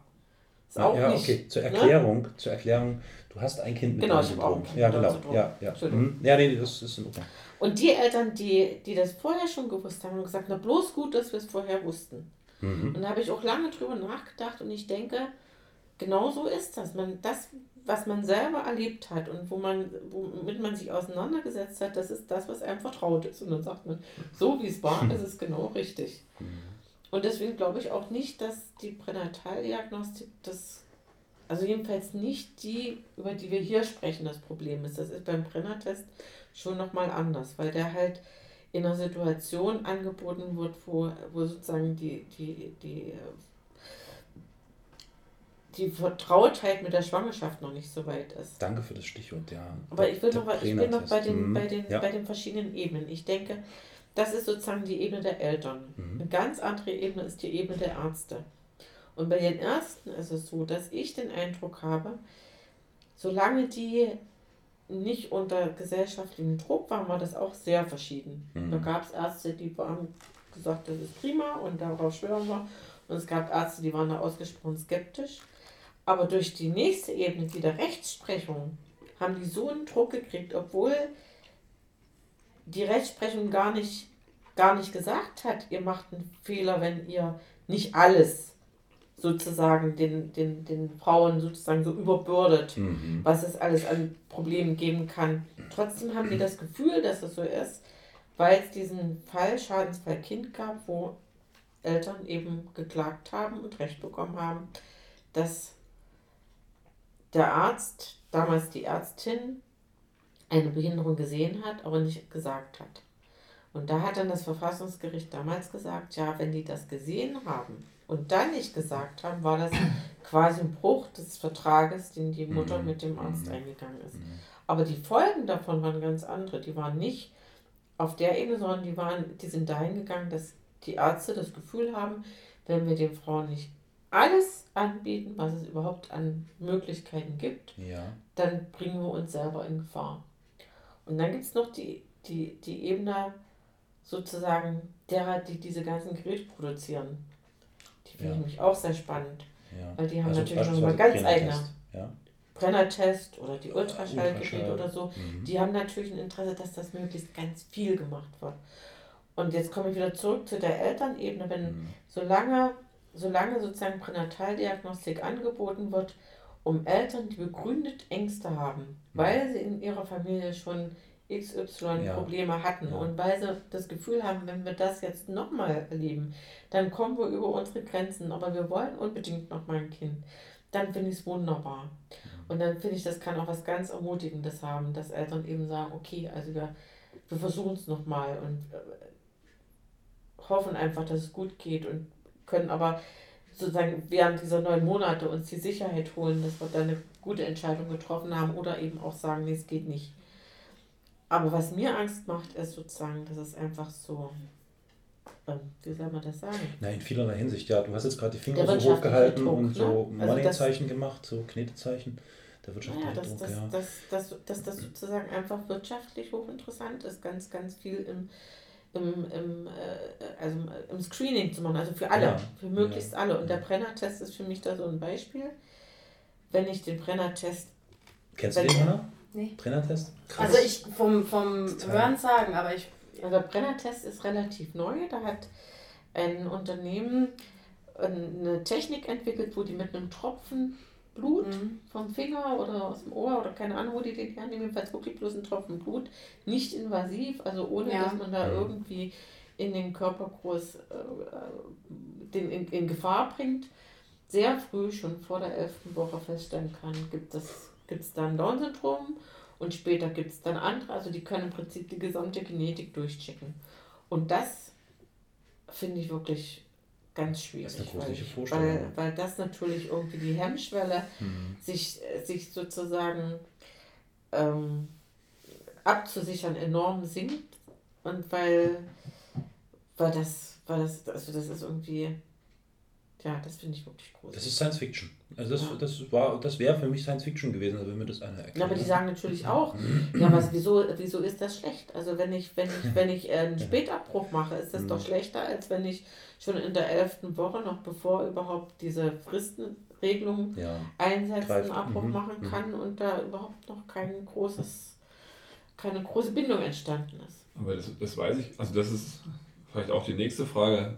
Ist
Ja,
auch
ja,
nicht,
okay. Zur
ne?
Erklärung, zur Erklärung, du hast ein Kind mit
Genau, ich habe auch ein Kind
Ja,
mit
genau. Ja, ja. Mhm. Ja, nee, das ist in Ordnung.
Und die Eltern, die, die das vorher schon gewusst haben, haben gesagt, na bloß gut, dass wir es vorher wussten.
Mhm.
Und da habe ich auch lange drüber nachgedacht und ich denke, genau so ist das. Man, das, was man selber erlebt hat und wo man, womit man sich auseinandergesetzt hat, das ist das, was einem vertraut ist. Und dann sagt man, so wie es war, ist es genau richtig. Und deswegen glaube ich auch nicht, dass die Pränataldiagnostik das, also jedenfalls nicht die, über die wir hier sprechen, das Problem ist. Das ist beim Brenner-Test schon nochmal anders, weil der halt in einer Situation angeboten wird, wo, wo sozusagen die, die, die, die Vertrautheit mit der Schwangerschaft noch nicht so weit ist.
Danke für das Stichwort, ja.
Aber ich, will
Der
noch, ich bin noch bei den,
Mhm.
bei, den,
ja.
bei den verschiedenen Ebenen. Ich denke, das ist sozusagen die Ebene der Eltern.
Mhm.
Eine ganz andere Ebene ist die Ebene der Ärzte. Und bei den Ärzten ist es so, dass ich den Eindruck habe, solange die nicht unter gesellschaftlichem Druck waren, war das auch sehr verschieden.
Mhm.
Da gab es Ärzte, die haben gesagt, das ist prima und darauf schwören wir. Und es gab Ärzte, die waren da ausgesprochen skeptisch. Aber durch die nächste Ebene, die der Rechtsprechung, haben die so einen Druck gekriegt, obwohl die Rechtsprechung gar nicht, gar nicht gesagt hat, ihr macht einen Fehler, wenn ihr nicht alles sozusagen den, den, den Frauen sozusagen so überbürdet,
Mhm.
was es alles an Problemen geben kann. Trotzdem haben die das Gefühl, dass es so ist, weil es diesen Fall, Schadensfall Kind gab, wo Eltern eben geklagt haben und Recht bekommen haben, dass der Arzt, damals die Ärztin, eine Behinderung gesehen hat, aber nicht gesagt hat. Und da hat dann das Verfassungsgericht damals gesagt, ja, wenn die das gesehen haben und dann nicht gesagt haben, war das quasi ein Bruch des Vertrages, den die Mutter
Mhm.
mit dem Arzt
Mhm.
eingegangen ist. Aber die Folgen davon waren ganz andere. Die waren nicht auf der Ebene, sondern die waren, die sind dahin gegangen, dass die Ärzte das Gefühl haben, wenn wir den Frauen nicht alles anbieten, was es überhaupt an Möglichkeiten gibt,
Ja.
dann bringen wir uns selber in Gefahr. Und dann gibt es noch die, die, die Ebene sozusagen derer, die diese ganzen Geräte produzieren. Die finde
Ja.
ich nämlich auch sehr spannend.
Ja.
Weil die haben
Also
natürlich noch mal
beispielsweise
ganz eigene
Brennertest, ja.
Brennertest oder die Ultraschallgeräte
Ultraschall,
oder so.
mhm.
Die haben natürlich ein Interesse, dass das möglichst ganz viel gemacht wird. Und jetzt komme ich wieder zurück zu der Elternebene, wenn
Mhm.
solange, solange sozusagen Pränataldiagnostik angeboten wird, um Eltern, die begründet Ängste haben, weil sie in ihrer Familie schon XY
Ja.
Probleme hatten
Ja.
und weil sie das Gefühl haben, wenn wir das jetzt nochmal erleben, dann kommen wir über unsere Grenzen, aber wir wollen unbedingt nochmal ein Kind, dann finde ich es wunderbar. Und dann finde ich, das kann auch was ganz Ermutigendes haben, dass Eltern eben sagen, okay, also wir, wir versuchen es nochmal und äh, hoffen einfach, dass es gut geht und können aber sozusagen während dieser neun Monate uns die Sicherheit holen, dass wir da eine gute Entscheidung getroffen haben oder eben auch sagen, nee, es geht nicht. Aber was mir Angst macht, ist sozusagen, dass es einfach so, ähm, wie soll man das sagen?
Na, in vielerlei Hinsicht, ja. Du hast jetzt gerade die Finger
Der
so hochgehalten
Druck,
und
ne?
so
Also
Money-Zeichen gemacht, so Knetezeichen. Der wirtschaftliche
Naja, dass,
Druck,
dass,
ja.
dass, dass, dass das sozusagen einfach wirtschaftlich hochinteressant ist, ganz, ganz viel im, im, im, äh, also im Screening zu machen, also für alle,
Ja,
für möglichst alle. Und der Brenner-Test ist für mich da so ein Beispiel. Wenn ich den Brenner-Test.
Kennst du den, Hanna?
Nee.
Brennertest?
Also ich vom, vom
Total.
Hören sagen, aber ich.
Also der Brenner-Test ist relativ neu. Da hat ein Unternehmen eine Technik entwickelt, wo die mit einem Tropfen Blut
Mhm.
vom Finger oder aus dem Ohr oder keine Ahnung, wo die den hernehmen, jedenfalls wirklich bloß ein Tropfen Blut, nicht invasiv, also ohne
Ja.
dass man da irgendwie in den Körper groß äh, den in, in Gefahr bringt, sehr früh, schon vor der elften Woche feststellen kann, gibt es gibt es dann Down-Syndrom und später gibt es dann andere, also die können im Prinzip die gesamte Genetik durchchecken. Und das finde ich wirklich ganz schwierig.
Das ist eine gruselige
weil,
Vorstellung.
weil, weil das natürlich irgendwie die Hemmschwelle,
Mhm.
sich, sich sozusagen ähm, abzusichern, enorm sinkt. Und weil, weil das, weil das, also das ist irgendwie, ja, das finde ich wirklich groß.
Das ist Science Fiction. Also das,
Ja.
das war, das wäre für mich Science Fiction gewesen, also wenn mir das einer erklärt.
Ja, aber die sagen natürlich auch, ja, was, wieso, wieso ist das schlecht? Also wenn ich, wenn ich, wenn ich äh, einen Spätabbruch mache, ist das doch
Mhm.
schlechter, als wenn ich schon in der elften Woche, noch bevor überhaupt diese Fristenregelung
Ja. Greift.
einen Abbruch
Mhm.
machen
Mhm.
kann und da überhaupt noch kein großes, keine große Bindung entstanden ist.
Aber das, das weiß ich, also das ist vielleicht auch die nächste Frage,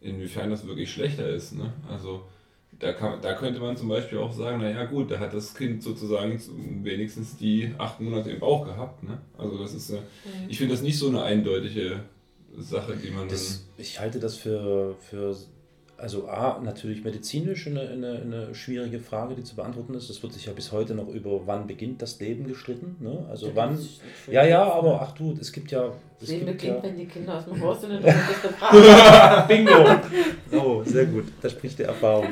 inwiefern das wirklich schlechter ist. Ne? Also da, kann, da könnte man zum Beispiel auch sagen, naja gut, da hat das Kind sozusagen zu- wenigstens die acht Monate im Bauch gehabt. Ne? Also das ist,
Mhm.
ich finde das nicht so eine eindeutige Sache, die man
Das, ich halte das für, für also A, natürlich medizinisch eine, eine, eine schwierige Frage, die zu beantworten ist. Es wird sich ja bis heute noch über wann beginnt das Leben gestritten. Ne? Also wann.
das schwierige
Ja, ja, aber ach du, es gibt ja. Es
Leben
gibt
beginnt,
ja
wenn die Kinder aus dem Haus sind und dann.
Bingo! Oh, sehr gut. Da spricht die Erfahrung.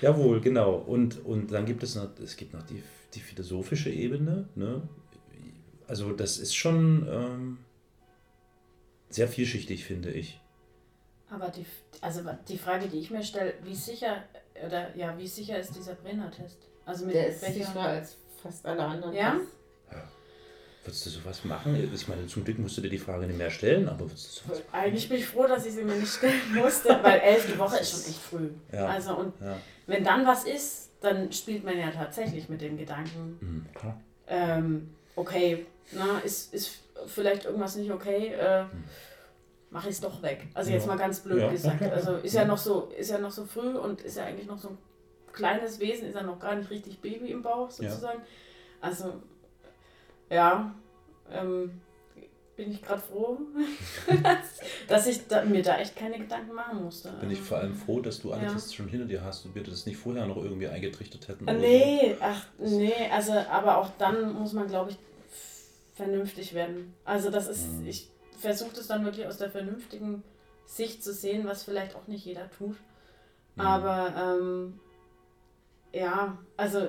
Jawohl, genau. Und, und dann gibt es noch, es gibt noch die, die philosophische Ebene. Ne? Also das ist schon ähm, sehr vielschichtig, finde ich.
Aber die, also die Frage, die ich mir stelle, wie sicher oder ja, wie sicher ist dieser Brenner-Test? Also mit
Der ist
welcher-
sicherer als fast alle anderen.
Ja?
Tests.
Würdest du sowas machen? Ich meine, zum Glück musst du dir die Frage nicht mehr stellen, aber würdest du sowas
Eigentlich bin ich froh, dass ich sie mir nicht stellen musste, weil elfte Woche ist schon echt früh.
Ja.
Also und
Ja.
wenn dann was ist, dann spielt man ja tatsächlich mit dem Gedanken,
Mhm, klar.
ähm, okay, na, ist, ist vielleicht irgendwas nicht okay, äh, mache ich es doch weg. Also jetzt
Ja.
mal ganz blöd
Ja,
gesagt. Also ist ja noch so, ist ja noch so früh und ist ja eigentlich noch so ein kleines Wesen, ist ja noch gar nicht richtig Baby im Bauch sozusagen. Also ja, ähm, bin ich gerade froh, dass ich da, mir da echt keine Gedanken machen musste.
Bin ich vor allem froh, dass du alle
Ja.
Tests schon hinter dir hast und wir das nicht vorher noch irgendwie eingetrichtert hätten.
Nee, ach, nee, also, aber auch dann muss man, glaube ich, vernünftig werden. Also, das ist,
Mhm.
ich versuche das dann wirklich aus der vernünftigen Sicht zu sehen, was vielleicht auch nicht jeder tut.
Mhm.
Aber, ähm, ja, also,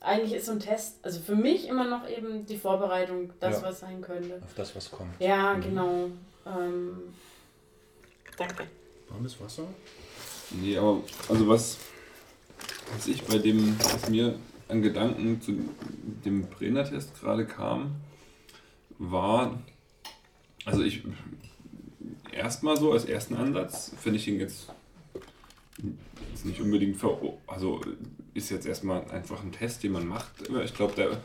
eigentlich ist so ein Test, also für mich immer noch eben die Vorbereitung, das,
Ja.
was sein könnte.
Auf das, was kommt.
Ja,
Mhm.
genau. Ähm, danke.
Warmes Wasser?
Nee, aber also was, was ich bei dem, was mir an Gedanken zu dem Brenner-Test gerade kam, war, also ich erstmal so als ersten Ansatz finde ich ihn jetzt, jetzt nicht unbedingt ver also ist jetzt erstmal einfach ein Test, den man macht. Ich glaube,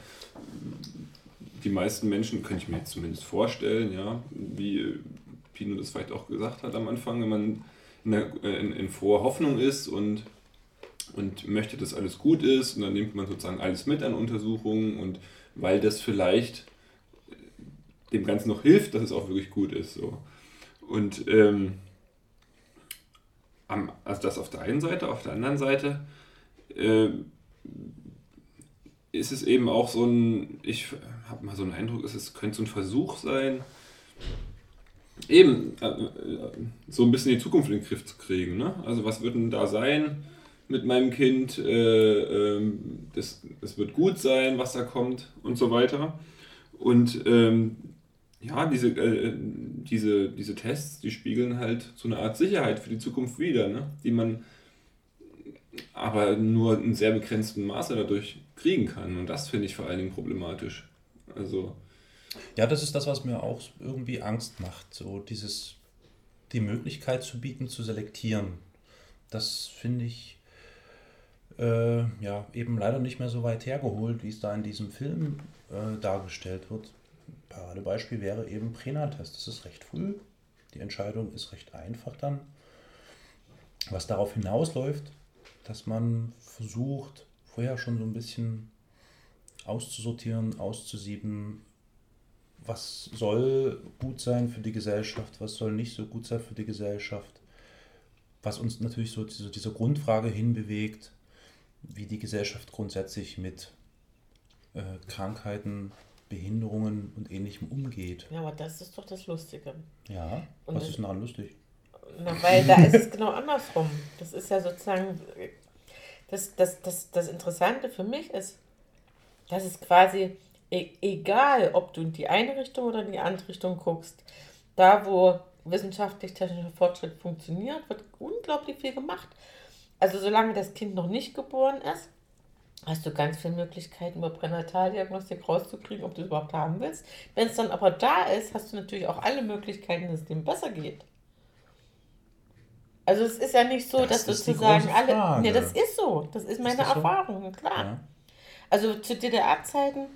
die meisten Menschen, könnte ich mir jetzt zumindest vorstellen, ja, wie Pino das vielleicht auch gesagt hat am Anfang, wenn man in, der, in, in froher Hoffnung ist und, und möchte, dass alles gut ist und dann nimmt man sozusagen alles mit an Untersuchungen und weil das vielleicht dem Ganzen noch hilft, dass es auch wirklich gut ist. So. Und ähm, also das auf der einen Seite, auf der anderen Seite äh, ist es eben auch so ein, ich habe mal so einen Eindruck, es ist, könnte so ein Versuch sein, eben äh, äh, so ein bisschen die Zukunft in den Griff zu kriegen. Ne? Also was wird denn da sein mit meinem Kind? Äh, ähm, das, das wird gut sein, was da kommt und so weiter. Und ähm, ja, diese, äh, diese, diese Tests, die spiegeln halt so eine Art Sicherheit für die Zukunft wider, ne? die man aber nur in sehr begrenztem Maße dadurch kriegen kann. Und das finde ich vor allen Dingen problematisch. Also,
Ja, das ist das, was mir auch irgendwie Angst macht. So dieses, die Möglichkeit zu bieten, zu selektieren. Das finde ich äh, ja eben leider nicht mehr so weit hergeholt, wie es da in diesem Film äh, dargestellt wird. Paradebeispiel wäre eben Prenatest. Das ist recht früh. Die Entscheidung ist recht einfach dann. Was darauf hinausläuft, dass man versucht, vorher schon so ein bisschen auszusortieren, auszusieben, was soll gut sein für die Gesellschaft, was soll nicht so gut sein für die Gesellschaft, was uns natürlich so diese, diese Grundfrage hinbewegt, wie die Gesellschaft grundsätzlich mit äh, Krankheiten, Behinderungen und ähnlichem umgeht.
Ja, aber das ist doch das Lustige.
Ja,
Und
was
das-
ist denn daran lustig?
Na, weil da ist es genau andersrum. Das ist ja sozusagen, das, das, das, das Interessante für mich ist, dass es quasi, e egal ob du in die eine Richtung oder in die andere Richtung guckst, da, wo wissenschaftlich-technischer Fortschritt funktioniert, wird unglaublich viel gemacht. Also solange das Kind noch nicht geboren ist, hast du ganz viele Möglichkeiten, über Pränataldiagnostik rauszukriegen, ob du es überhaupt haben willst. Wenn es dann aber da ist, hast du natürlich auch alle Möglichkeiten, dass es dem besser geht. Also es ist ja nicht so,
Das
dass
ist
sozusagen alle. Nee, das ist so. Das ist meine
das so?
Erfahrung, klar.
Ja.
Also zu DDR-Zeiten,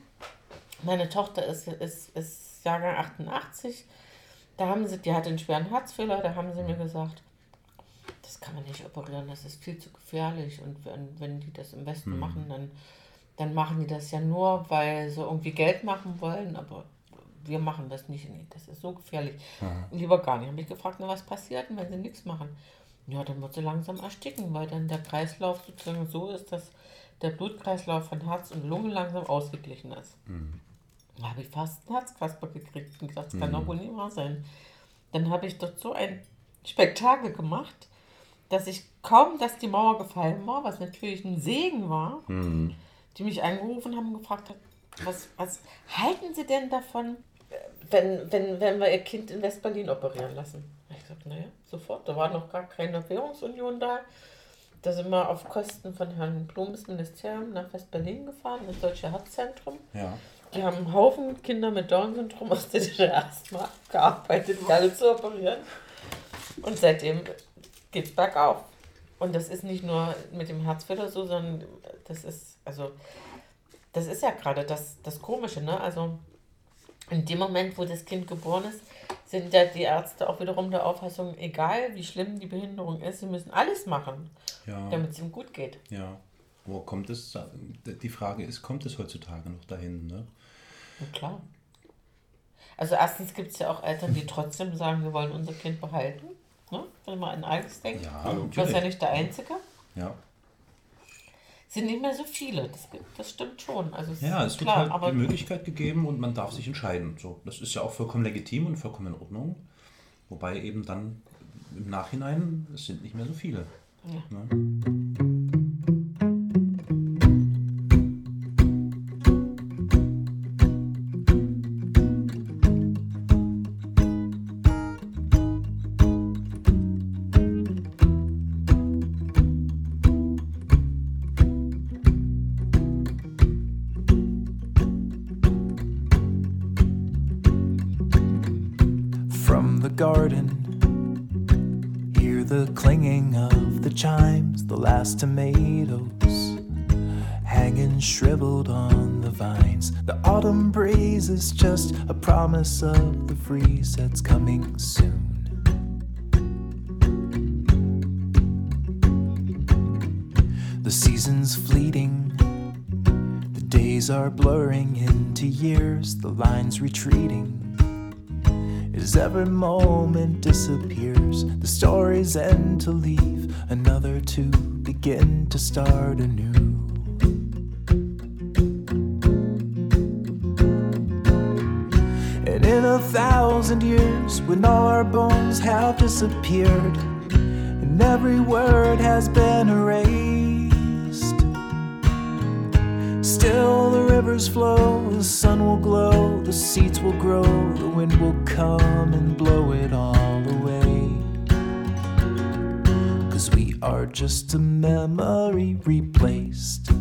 meine Tochter ist, ist, ist Jahrgang 88, da haben sie, die hatte einen schweren Herzfehler, da haben sie mir gesagt, das kann man nicht operieren, das ist viel zu gefährlich. Und wenn, wenn die das im Westen
Hm.
machen, dann, dann machen die das ja nur, weil sie irgendwie Geld machen wollen, aber wir machen das nicht. Nee, das ist so gefährlich.
Aha.
Lieber gar nicht. Habe ich gefragt, na, was passiert wenn sie nichts machen? Ja, dann wird sie langsam ersticken, weil dann der Kreislauf sozusagen so ist, dass der Blutkreislauf von Herz und Lunge langsam ausgeglichen ist.
Mhm.
Da habe ich fast einen Herzkasper gekriegt und gesagt, das kann
Mhm.
doch wohl nicht wahr sein. Dann habe ich dort so ein Spektakel gemacht, dass ich kaum, dass die Mauer gefallen war, was natürlich ein Segen war,
Mhm.
die mich angerufen haben und gefragt haben, was, was halten Sie denn davon, äh, wenn, wenn, wenn wir Ihr Kind in West-Berlin operieren lassen? Ich gesagt, naja, sofort. Da war noch gar keine Währungsunion da. Da sind wir auf Kosten von Herrn Blumes Ministerium nach West-Berlin gefahren, ins Deutsche Herzzentrum.
Ja.
Die haben einen Haufen Kinder mit Down-Syndrom aus der DDR erstmal gearbeitet, die alle zu operieren. Und seitdem geht's bergauf. Und das ist nicht nur mit dem Herzfehler so, sondern das ist, also, das ist ja gerade das, das Komische, ne? Also, in dem Moment, wo das Kind geboren ist, sind ja die Ärzte auch wiederum der Auffassung, egal wie schlimm die Behinderung ist, sie müssen alles machen,
Ja.
damit es ihm gut geht.
Ja. Wo kommt es? Die Frage ist, kommt es heutzutage noch dahin? Ne?
Na klar. Also erstens gibt es ja auch Eltern, die trotzdem sagen, wir wollen unser Kind behalten. Ne? Wenn man an Alex denkt.
Ja, natürlich.
ja nicht der Einzige.
Ja.
Sind nicht mehr so viele. Das, das stimmt schon. Also es
Ja,
ist
es wird
klar,
halt
aber
die Möglichkeit gegeben und man darf sich entscheiden. So, das ist ja auch vollkommen legitim und vollkommen in Ordnung. Wobei eben dann im Nachhinein, es sind nicht mehr so viele.
Ja.
Ne?
Promise of the freeze that's coming soon. The season's fleeting, the days are blurring into years, the lines retreating. As every moment disappears, the stories end to leave, another to begin to start anew. In a thousand years, when all our bones have disappeared, and every word has been erased, still the rivers flow, the sun will glow, the seeds will grow, the wind will come and blow it all away. Cause we are just a memory replaced.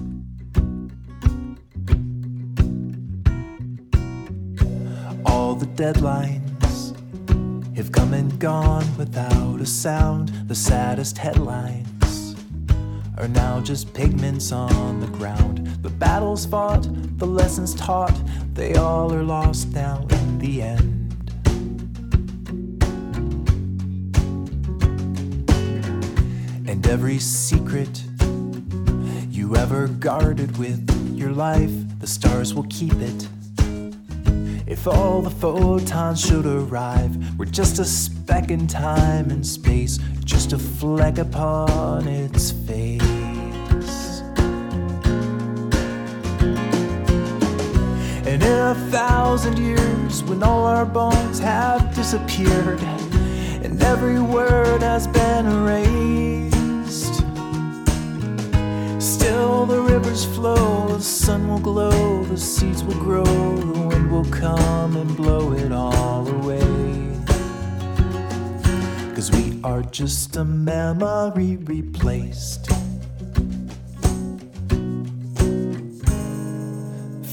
Deadlines have come and gone without a sound. The saddest headlines are now just pigments on the ground. The battles fought, the lessons taught, they all are lost now in the end. And every secret you ever guarded with your life, the stars will keep it. If all the photons should arrive, we're just a speck in time and space, just a fleck upon its face. And in a thousand years, when all our bones have disappeared, and every word has been erased, still the rivers flow, the sun will glow, the seeds will grow, the wind will come and blow it all away. Cause we are just a memory replaced.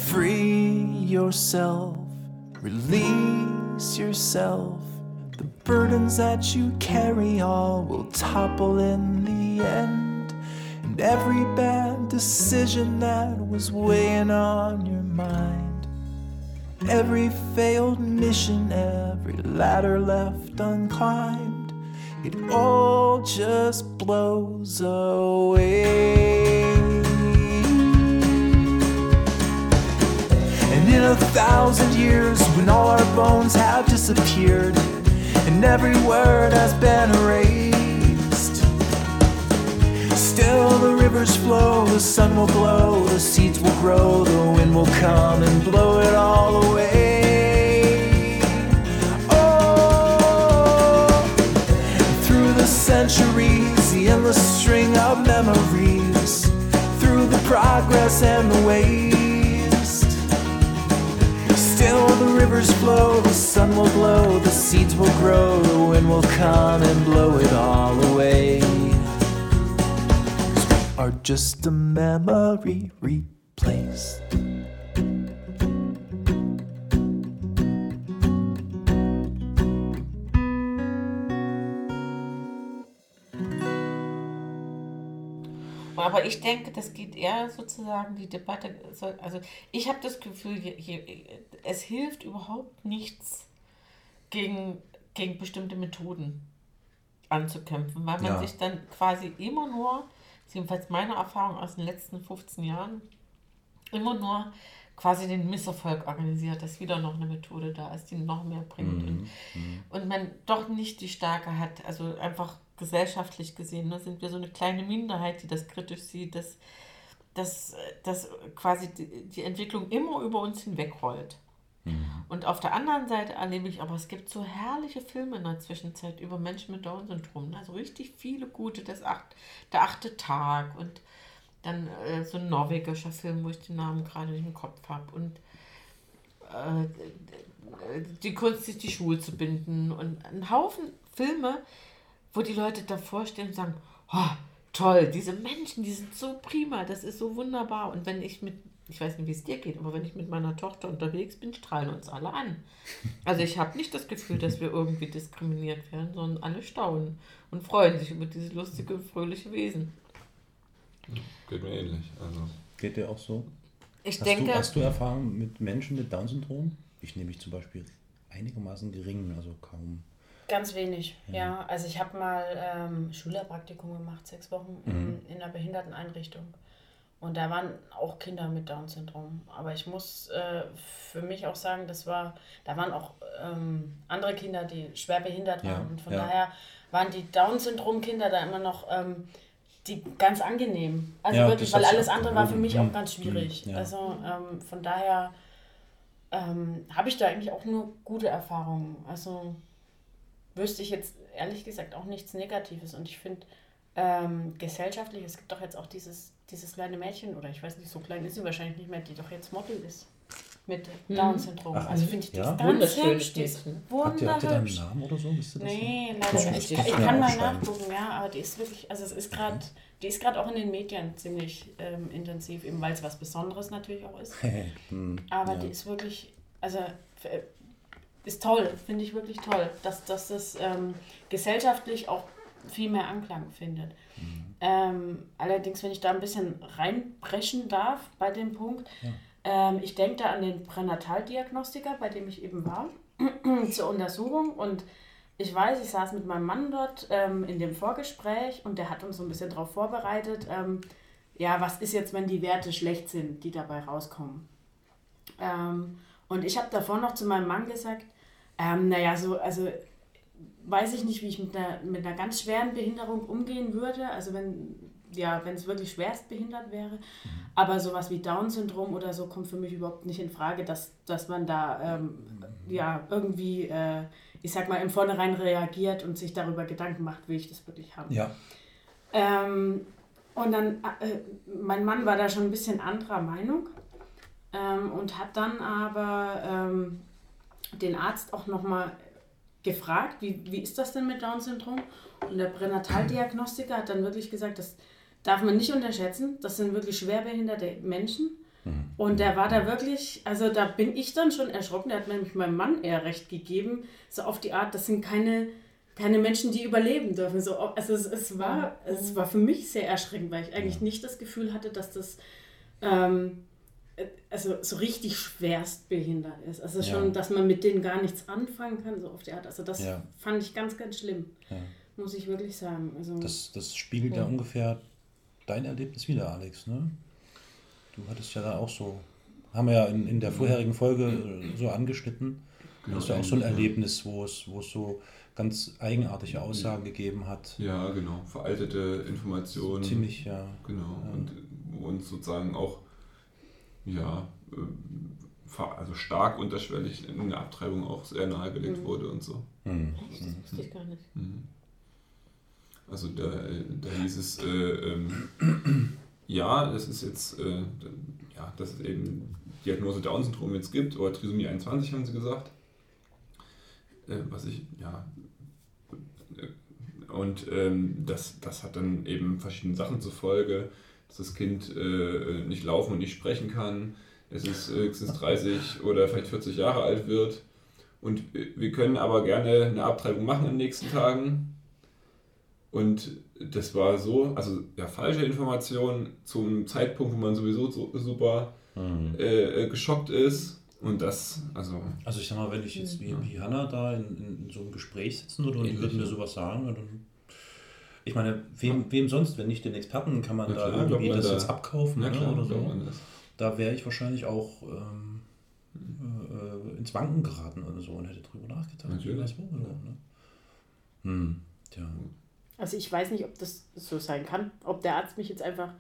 Free yourself, release yourself. The burdens that you carry all will topple in the end. Every bad decision that was weighing on your mind. Every failed mission, every ladder left unclimbed, it all just blows away. And in a thousand years, when all our bones have disappeared, and every word has been erased, still the rivers flow, the sun will glow, the seeds will grow, the wind will come and blow it all away. Oh, through the centuries, the endless string of memories, through the progress and the waste. Still the rivers flow, the sun will glow, the seeds will grow, the wind will come and blow it all away. Are just a memory replaced.
Aber ich denke, das geht eher sozusagen die Debatte. Also ich habe das Gefühl, es hilft überhaupt nichts gegen, gegen bestimmte Methoden anzukämpfen, weil man
Ja.
sich dann quasi immer nur, ist jedenfalls meine Erfahrung aus den letzten 15 Jahren, immer nur quasi den Misserfolg organisiert, dass wieder noch eine Methode da ist, die noch mehr bringt. Und, und man doch nicht die Stärke hat, also einfach gesellschaftlich gesehen, ne, sind wir so eine kleine Minderheit, die das kritisch sieht, dass, dass, dass quasi die, die Entwicklung immer über uns hinwegrollt. Und auf der anderen Seite erlebe ich aber, es gibt so herrliche Filme in der Zwischenzeit über Menschen mit Down-Syndrom. Also richtig viele gute, das acht, der achte Tag und dann äh, so ein norwegischer Film, wo ich den Namen gerade nicht im Kopf habe. Und äh, die Kunst, sich die Schuhe zu binden. Und ein Haufen Filme, wo die Leute davor stehen und sagen, oh, toll, diese Menschen, die sind so prima, das ist so wunderbar. Und wenn ich mit, ich weiß nicht, wie es dir geht, aber wenn ich mit meiner Tochter unterwegs bin, strahlen uns alle an. Also ich habe nicht das Gefühl, dass wir irgendwie diskriminiert werden, sondern alle staunen und freuen sich über diese lustige, fröhliche Wesen.
Geht mir ähnlich. Also.
Geht dir auch so?
Ich
hast
denke-
Du, hast du Erfahrung mit Menschen mit Down-Syndrom? Ich nehme mich zum Beispiel einigermaßen gering, also kaum.
Ganz wenig,
Ja.
ja. Also ich habe mal ähm, Schülerpraktikum gemacht, sechs Wochen
Mhm.
in, in einer Behinderteneinrichtung. Und da waren auch Kinder mit Down-Syndrom. Aber ich muss äh, für mich auch sagen, das war, da waren auch ähm, andere Kinder, die schwer behindert waren.
Ja,
Und von
ja.
daher waren die Down-Syndrom-Kinder da immer noch ähm, die ganz angenehm. Also
Ja,
wirklich, weil alles andere war für mich
Mhm.
auch ganz schwierig.
Mhm.
Also ähm, von daher ähm, habe ich da eigentlich auch nur gute Erfahrungen. Also wüsste ich jetzt ehrlich gesagt auch nichts Negatives. Und ich finde ähm, gesellschaftlich, es gibt doch jetzt auch dieses, dieses kleine Mädchen, oder ich weiß nicht, so klein ist sie wahrscheinlich nicht mehr, die doch jetzt Model ist. Mit
Mhm.
Down-Syndrom. Also finde ich die
ja?
ist ganz hübsch. Die ist
ihr da einen
wunderhübsch.
Namen oder so? Das?
Nee,
Das
leider nicht. Ich,
ich
kann mal nachgucken, ja, aber die ist wirklich, also es ist gerade, die ist gerade auch in den Medien ziemlich ähm, intensiv, eben weil es was Besonderes natürlich auch ist.
Hm,
Aber
ja.
die ist wirklich, also äh, ist toll, finde ich wirklich toll, dass, dass das ähm, gesellschaftlich auch viel mehr Anklang findet.
Mhm.
Ähm, allerdings, wenn ich da ein bisschen reinbrechen darf bei dem Punkt, ähm, ich denke da an den Pränataldiagnostiker, bei dem ich eben war, zur Untersuchung und ich weiß, ich saß mit meinem Mann dort ähm, in dem Vorgespräch und der hat uns so ein bisschen darauf vorbereitet, ähm, ja, was ist jetzt, wenn die Werte schlecht sind, die dabei rauskommen. Ähm, und ich habe davor noch zu meinem Mann gesagt, ähm, naja, so, also weiß ich nicht, wie ich mit einer, mit einer ganz schweren Behinderung umgehen würde, also wenn ja, wenn es wirklich schwerst behindert wäre, aber sowas wie Down-Syndrom oder so kommt für mich überhaupt nicht in Frage, dass, dass man da ähm, ja irgendwie, äh, ich sag mal, im Vornherein reagiert und sich darüber Gedanken macht, will ich das wirklich haben.
Ja.
Ähm, und dann, äh, mein Mann war da schon ein bisschen anderer Meinung ähm, und hat dann aber ähm, den Arzt auch nochmal gefragt, wie, wie ist das denn mit Down-Syndrom? Und der Pränataldiagnostiker hat dann wirklich gesagt, das darf man nicht unterschätzen. Das sind wirklich schwerbehinderte Menschen. Und der war da wirklich, also da bin ich dann schon erschrocken. Der hat nämlich meinem Mann eher recht gegeben, so auf die Art, das sind keine, keine Menschen, die überleben dürfen. So, also es, es, war, es war für mich sehr erschreckend, weil ich eigentlich nicht das Gefühl hatte, dass das ähm, also so richtig schwerst behindert ist. Also schon,
Ja.
dass man mit denen gar nichts anfangen kann, so auf die Art. Also das
Ja.
fand ich ganz, ganz schlimm,
Ja.
muss ich wirklich sagen. Also,
Das, das spiegelt ja ungefähr dein Erlebnis wieder, Alex, ne? Du hattest ja da auch so, haben wir ja in, in der vorherigen Folge äh, so angeschnitten.
Genau,
das ist ja auch so ein. Erlebnis, wo es, wo es so ganz eigenartige Aussagen gegeben hat.
Ja, genau. Veraltete Informationen.
Ziemlich, ja.
Genau. Und wo uns sozusagen auch, ja, ver- also stark unterschwellig in der Abtreibung auch sehr nahegelegt
Mhm.
wurde und so.
Mhm.
Echt? Das wusste ich gar nicht.
Mhm. Also da, äh, da hieß es, äh, ähm, ja, es ist jetzt, äh, ja, dass es eben Diagnose Down-Syndrom jetzt gibt, oder Trisomie 21 haben sie gesagt. Äh, was ich, ja, äh, und ähm, das, das hat dann eben verschiedene Sachen zur Folge, dass das Kind äh, nicht laufen und nicht sprechen kann, es ist höchstens 30 oder vielleicht 40 Jahre alt wird. Und wir können aber gerne eine Abtreibung machen in den nächsten Tagen. Und das war so, also ja, falsche Information zum Zeitpunkt, wo man sowieso so, super äh, äh, geschockt ist. Und das, also.
Also ich sag mal, wenn ich jetzt wie, wie Hanna da in, in, so einem Gespräch sitzen würde und die würden mir
ja.
sowas sagen, dann, ich meine, wem, wem sonst, wenn nicht den Experten, kann man
Na
da
klar,
irgendwie
man
das
da-
jetzt abkaufen ne,
klar,
oder so. Da wäre ich wahrscheinlich auch ähm, äh, ins Wanken geraten oder so und hätte drüber nachgedacht.
Natürlich.
Wo, ne? Hm, tja.
Also ich weiß nicht, ob das so sein kann, ob der Arzt mich jetzt einfach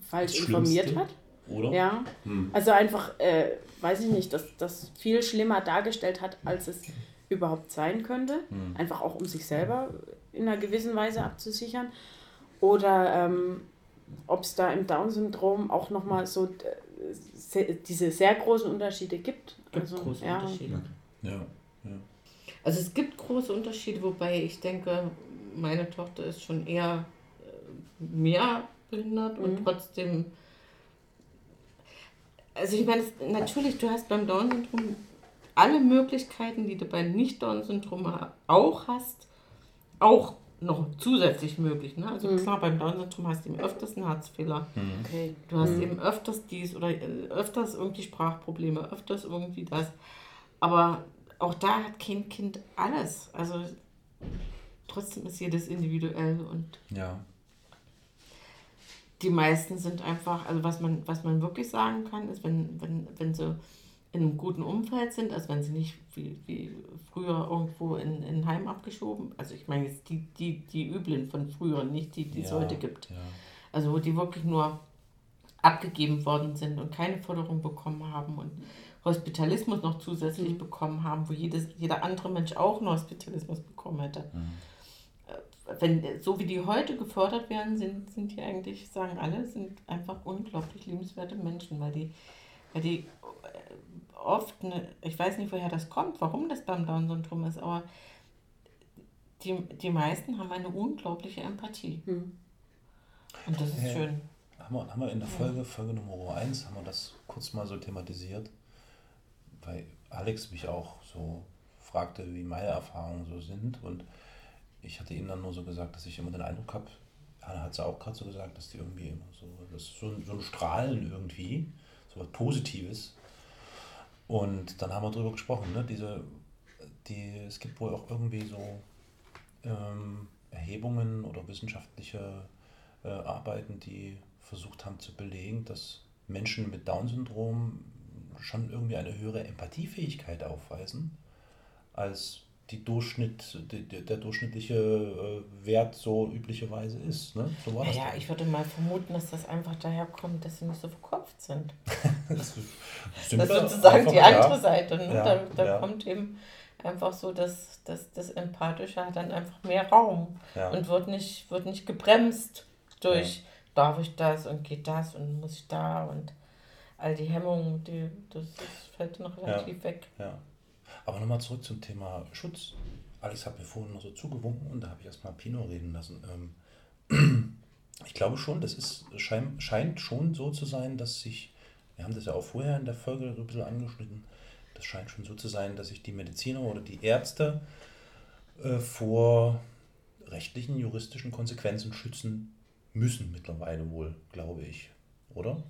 falsch informiert hat.
oder?
Ja.
Hm.
Also einfach, äh, weiß ich nicht, dass das viel schlimmer dargestellt hat, als es überhaupt sein könnte.
Hm.
Einfach auch um sich selber in einer gewissen Weise abzusichern. Oder ähm, ob es da im Down-Syndrom auch nochmal so äh, se diese sehr großen Unterschiede gibt.
Gibt
also,
große
ja.
Unterschiede.
Ja, ja.
Also es gibt große Unterschiede, wobei ich denke, meine Tochter ist schon eher äh, mehr behindert und
Mhm.
trotzdem. Also ich meine, natürlich, du hast beim Down-Syndrom alle Möglichkeiten, die du beim Nicht-Down-Syndrom auch hast, auch noch zusätzlich möglich. Ne? Also
Mhm.
klar, beim Down-Syndrom hast du eben öfters einen Herzfehler.
Okay.
Du hast
Mhm.
eben öfters dies oder äh, öfters irgendwie Sprachprobleme, öfters irgendwie das. Aber auch da hat kein Kind alles. Also trotzdem ist jedes individuell und
Ja.
die meisten sind einfach, also was man, was man wirklich sagen kann, ist, wenn, wenn, wenn sie in einem guten Umfeld sind, also wenn sie nicht wie, wie früher irgendwo in, in ein Heim abgeschoben, also ich meine jetzt die, die, die üblen von früher, nicht die, die es
Ja,
heute gibt.
ja.
Also wo die wirklich nur abgegeben worden sind und keine Förderung bekommen haben und Hospitalismus noch zusätzlich bekommen haben, wo jedes, jeder andere Mensch auch einen Hospitalismus bekommen hätte. Äh, Wenn, so wie die heute gefördert werden, sind, sind die eigentlich, sagen alle, sind einfach unglaublich liebenswerte Menschen, weil die, weil die äh, oft, eine, ich weiß nicht, woher das kommt, warum das beim Down-Syndrom ist, aber die, die meisten haben eine unglaubliche Empathie. Und das ist
Ja.
schön.
Haben wir, haben wir in der
Ja.
Folge, Folge Nummer 1, haben wir das kurz mal so thematisiert, weil Alex mich auch so fragte, wie meine Erfahrungen so sind und ich hatte ihm dann nur so gesagt, dass ich immer den Eindruck habe, Anna hat es auch gerade so gesagt, dass die irgendwie immer so, das ist so, ein- so ein Strahlen irgendwie, so was Positives. Und dann haben wir darüber gesprochen, ne? Diese, die, es gibt wohl auch irgendwie so ähm, Erhebungen oder wissenschaftliche äh, Arbeiten, die versucht haben zu belegen, dass Menschen mit Down-Syndrom schon irgendwie eine höhere Empathiefähigkeit aufweisen, als die Durchschnitt, die, die- der durchschnittliche äh, Wert so üblicherweise ist. Ne? So war das.
Naja,
doch.
ich würde mal vermuten, dass das einfach daher kommt, dass sie nicht so verkopft sind.
das
das ist sozusagen die
einfach,
andere
ja.
Seite. Ne?
Ja,
da da
ja.
kommt eben einfach so, dass, dass das Empathische hat dann einfach mehr Raum und wird nicht, wird nicht gebremst durch, darf ich das und geht das und muss ich da und all die Hemmungen, die, das, das fällt dann relativ weg.
Ja. Aber nochmal zurück zum Thema Schutz. Alex hat mir vorhin noch so zugewunken und da habe ich erstmal Pino reden lassen. Ähm, ich glaube schon, das ist, schein, scheint schon so zu sein, dass sich, wir haben das ja auch vorher in der Folge ein bisschen angeschnitten, das scheint schon so zu sein, dass sich die Mediziner oder die Ärzte äh, vor rechtlichen, juristischen Konsequenzen schützen müssen mittlerweile wohl, glaube ich. Oder?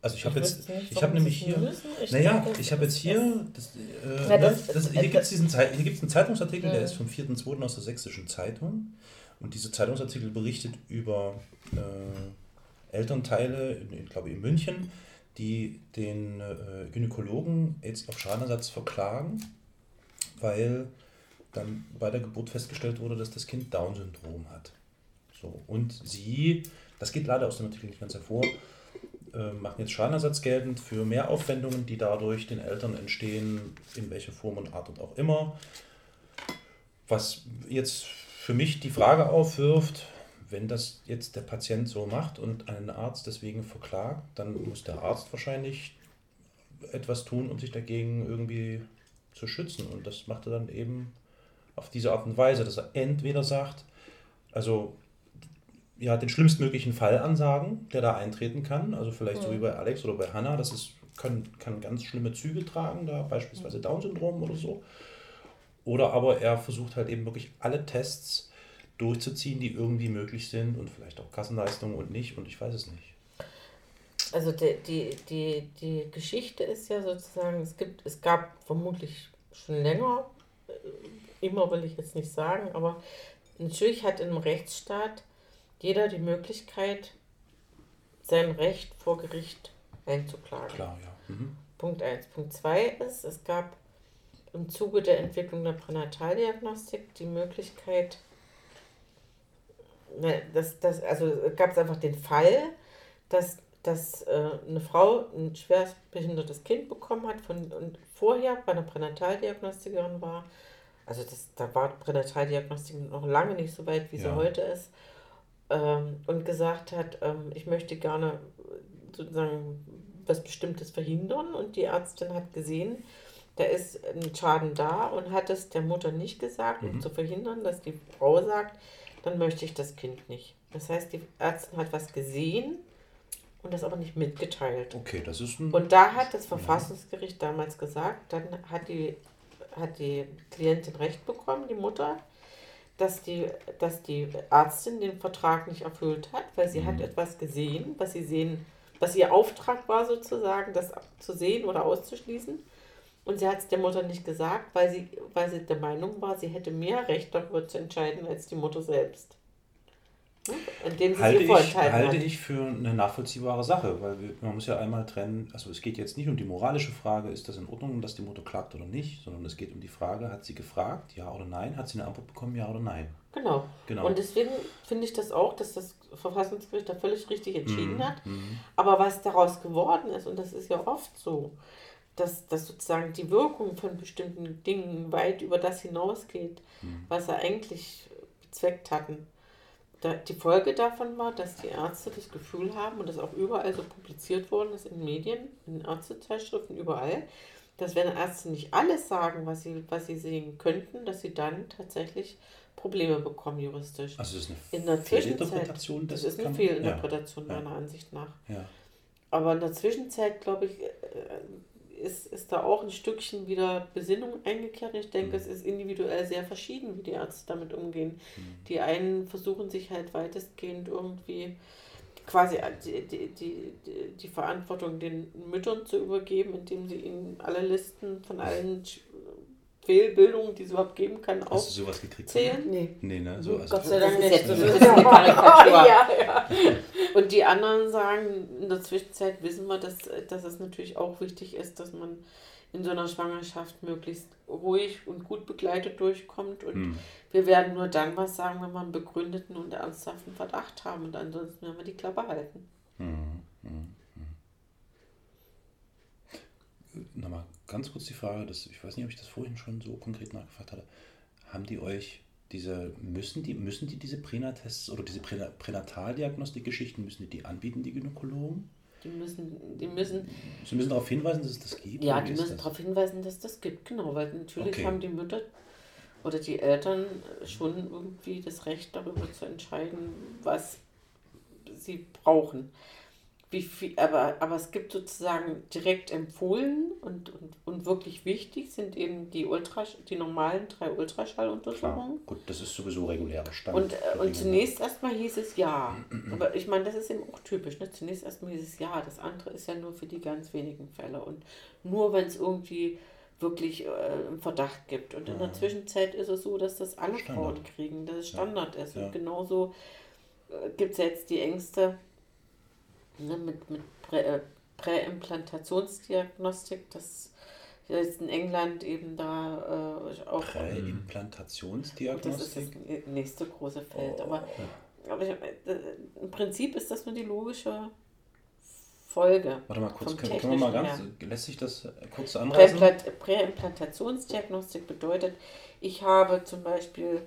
Also ich habe jetzt, ich habe nämlich hier.
Ich
naja,
denke,
ich habe jetzt hier, das, äh,
Ja, das-
das, hier
äh,
gibt es einen Zeitungsartikel, der
Mhm.
ist vom 4.2. aus der Sächsischen Zeitung. Und dieser Zeitungsartikel berichtet über äh, Elternteile, in, ich glaube in München, die den äh, Gynäkologen jetzt auf Schadenersatz verklagen, weil dann bei der Geburt festgestellt wurde, dass das Kind Down-Syndrom hat. So, und sie, das geht leider aus dem Artikel nicht ganz hervor, äh, machen jetzt Schadenersatz geltend für Mehraufwendungen, die dadurch den Eltern entstehen, in welcher Form und Art und auch immer. Was jetzt für mich die Frage aufwirft, wenn das jetzt der Patient so macht und einen Arzt deswegen verklagt, dann muss der Arzt wahrscheinlich etwas tun, um sich dagegen irgendwie zu schützen. Und das macht er dann eben auf diese Art und Weise, dass er entweder sagt, also ja, den schlimmstmöglichen Fall ansagen, der da eintreten kann. Also vielleicht so
Mhm.
wie bei Alex oder bei Hannah, das ist, kann, kann ganz schlimme Züge tragen, da beispielsweise Down-Syndrom oder so. Oder aber er versucht halt eben wirklich alle Tests durchzuziehen, die irgendwie möglich sind und vielleicht auch Kassenleistungen und nicht und ich weiß es nicht.
Also die, die, die, die Geschichte ist ja sozusagen, es gibt, es gab vermutlich schon länger, äh, immer will ich jetzt nicht sagen, aber natürlich hat in einem Rechtsstaat jeder die Möglichkeit, sein Recht vor Gericht einzuklagen.
Klar, ja. Mhm.
Punkt 1. Punkt 2 ist, es gab im Zuge der Entwicklung der Pränataldiagnostik die Möglichkeit, das, das, also gab es einfach den Fall, dass, dass äh, eine Frau ein schwerst behindertes Kind bekommen hat von, und vorher bei einer Pränataldiagnostikerin war. Also das, da war Pränataldiagnostik noch lange nicht so weit, wie sie
Ja.
heute ist. Ähm, und gesagt hat, ähm, ich möchte gerne sozusagen was Bestimmtes verhindern. Und die Ärztin hat gesehen, da ist ein Schaden da und hat es der Mutter nicht gesagt, um
Mhm.
zu verhindern, dass die Frau sagt, dann möchte ich das Kind nicht. Das heißt, die Ärztin hat was gesehen und das aber nicht mitgeteilt.
Okay, das ist ein.
Und da hat das Verfassungsgericht damals gesagt, dann hat die, hat die Klientin recht bekommen, die Mutter, dass die, dass die Ärztin den Vertrag nicht erfüllt hat, weil sie hat etwas gesehen, was sie sehen, was ihr Auftrag war sozusagen, das zu sehen oder auszuschließen. Und sie hat es der Mutter nicht gesagt, weil sie, weil sie der Meinung war, sie hätte mehr Recht darüber zu entscheiden als die Mutter selbst. Indem sie
halte ich, halte
hat.
ich für eine nachvollziehbare Sache, weil wir, man muss ja einmal trennen, also es geht jetzt nicht um die moralische Frage, ist das in Ordnung, dass die Mutter klagt oder nicht, sondern es geht um die Frage, hat sie gefragt, ja oder nein, hat sie eine Antwort bekommen, ja oder nein.
Genau.
Genau.
Und deswegen finde ich das auch, dass das Verfassungsgericht da völlig richtig entschieden
Mhm,
hat.
mhm.
Aber was daraus geworden ist, und das ist ja oft so, dass, dass sozusagen die Wirkung von bestimmten Dingen weit über das hinausgeht,
Mhm.
was sie eigentlich bezweckt hatten. Die Folge davon war, dass die Ärzte das Gefühl haben, und das auch überall so publiziert worden ist in Medien, in Ärztezeitschriften, überall, dass wenn Ärzte nicht alles sagen, was sie, was sie sehen könnten, dass sie dann tatsächlich Probleme bekommen juristisch.
Also das ist eine
in der
Fehlinterpretation
das
des
ist eine Fehlinterpretation
ja, ja.
meiner Ansicht nach.
Ja.
Aber in der Zwischenzeit, glaube ich, äh, ist, ist da auch ein Stückchen wieder Besinnung eingekehrt. Ich denke, es ist individuell sehr verschieden, wie die Ärzte damit umgehen. Die einen versuchen sich halt weitestgehend irgendwie quasi die, die, die, die- Verantwortung den Müttern zu übergeben, indem sie ihnen alle Listen von allen Fehlbildungen, die es überhaupt geben kann,
Hast du sowas gekriegt?
aufzählen.
Nee. Nee, ne? So, also
Gott sei Dank nicht. ist eine Karikatur.
ja,
ja. Und die anderen sagen, in der Zwischenzeit wissen wir, dass, dass es natürlich auch wichtig ist, dass man in so einer Schwangerschaft möglichst ruhig und gut begleitet durchkommt. Und
Hm.
wir werden nur dann was sagen, wenn wir einen begründeten und ernsthaften Verdacht haben. Und ansonsten werden wir die Klappe halten.
Mhm. Mhm. Mhm. Nochmal ganz kurz die Frage, das, ich weiß nicht, ob ich das vorhin schon so konkret nachgefragt hatte. Haben die euch diese, müssen die, müssen die diese Pränatests oder diese Prä- Pränataldiagnostik-Geschichten, müssen die die anbieten, die Gynäkologen?
Die müssen, die müssen,
Sie müssen darauf hinweisen, dass es das gibt?
ja, die müssen darauf hinweisen, dass das gibt, genau, weil natürlich
Okay.
haben die Mütter oder die Eltern schon irgendwie das Recht darüber zu entscheiden, was sie brauchen. Wie viel, aber, aber es gibt sozusagen direkt empfohlen und, und, und wirklich wichtig sind eben die, Ultrasch die normalen drei Ultraschalluntersuchungen.
Gut, das ist sowieso regulärer Stand.
Und, äh, und zunächst erstmal hieß es ja. Aber ich meine, das ist eben auch typisch. Ne? Zunächst erstmal hieß es ja. Das andere ist ja nur für die ganz wenigen Fälle. Und nur wenn es irgendwie wirklich äh, einen Verdacht gibt. Und in der
Ja.
Zwischenzeit ist es so, dass das alle
Standard.
Frauen kriegen, dass es Standard ist.
Ja.
Und genauso äh, gibt es jetzt die Ängste ne, mit, mit Prä, äh, Präimplantationsdiagnostik, dass jetzt in England eben da äh, auch. Das ist
Präimplantationsdiagnostik?
das nächste große Feld.
Oh.
Aber, aber ich, äh, im Prinzip ist das nur die logische Folge.
Warte mal kurz, können, können wir mal ganz,
Technischen
lässt sich das äh, kurz anreißen?
Präimplant- Präimplantationsdiagnostik bedeutet, ich habe zum Beispiel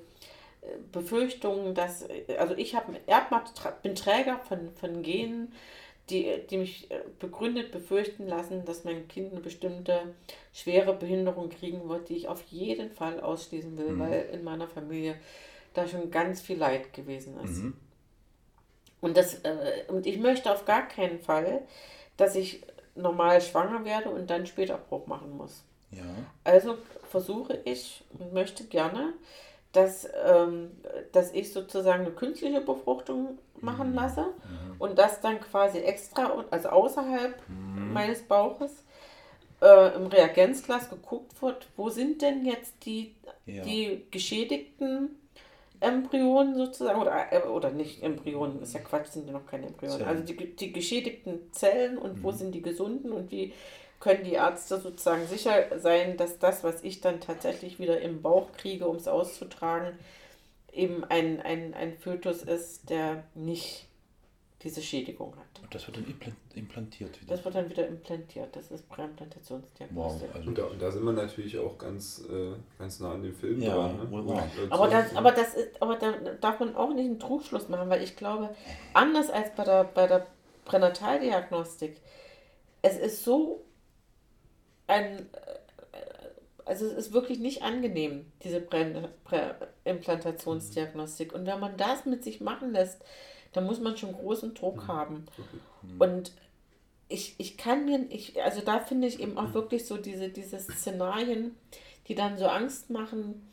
Befürchtungen, dass, also ich habe Erbmaterial, bin Träger von, von Genen, die, die mich äh, begründet befürchten lassen, dass mein Kind eine bestimmte schwere Behinderung kriegen wird, die ich auf jeden Fall ausschließen will,
Mhm.
weil in meiner Familie da schon ganz viel Leid gewesen ist.
Mhm.
Und, das, äh, und ich möchte auf gar keinen Fall, dass ich normal schwanger werde und dann später Abbruch machen muss.
Ja.
Also versuche ich und möchte gerne, dass, ähm, dass ich sozusagen eine künstliche Befruchtung machen lasse und das dann quasi extra, also außerhalb meines Bauches, äh, im Reagenzglas geguckt wird, wo sind denn jetzt die,
Ja.
die geschädigten Embryonen sozusagen, oder, äh, oder nicht Embryonen, ist ja Quatsch, sind ja noch keine Embryonen.
Zellen.
Also die, die geschädigten Zellen und wo sind die gesunden und wie können die Ärzte sozusagen sicher sein, dass das, was ich dann tatsächlich wieder im Bauch kriege, um es auszutragen, eben ein, ein, ein Fötus ist, der nicht diese Schädigung hat.
Und das wird dann implant implantiert wieder.
Das wird dann wieder implantiert. Das ist Präimplantationsdiagnostik.
Wow, also
Und da, und da sind wir natürlich auch ganz, äh, ganz nah an dem Film
Ja,
dran. Ne? Und, äh,
Aber, das, aber, das ist, aber da darf man auch nicht einen Trugschluss machen, weil ich glaube, anders als bei der, bei der Pränataldiagnostik, es ist so ein, äh, also es ist wirklich nicht angenehm, diese Präimplantationsdiagnostik. Und wenn man das mit sich machen lässt, dann muss man schon großen Druck haben. Und ich, ich kann mir, ich, also da finde ich eben auch wirklich so diese, diese Szenarien, die dann so Angst machen,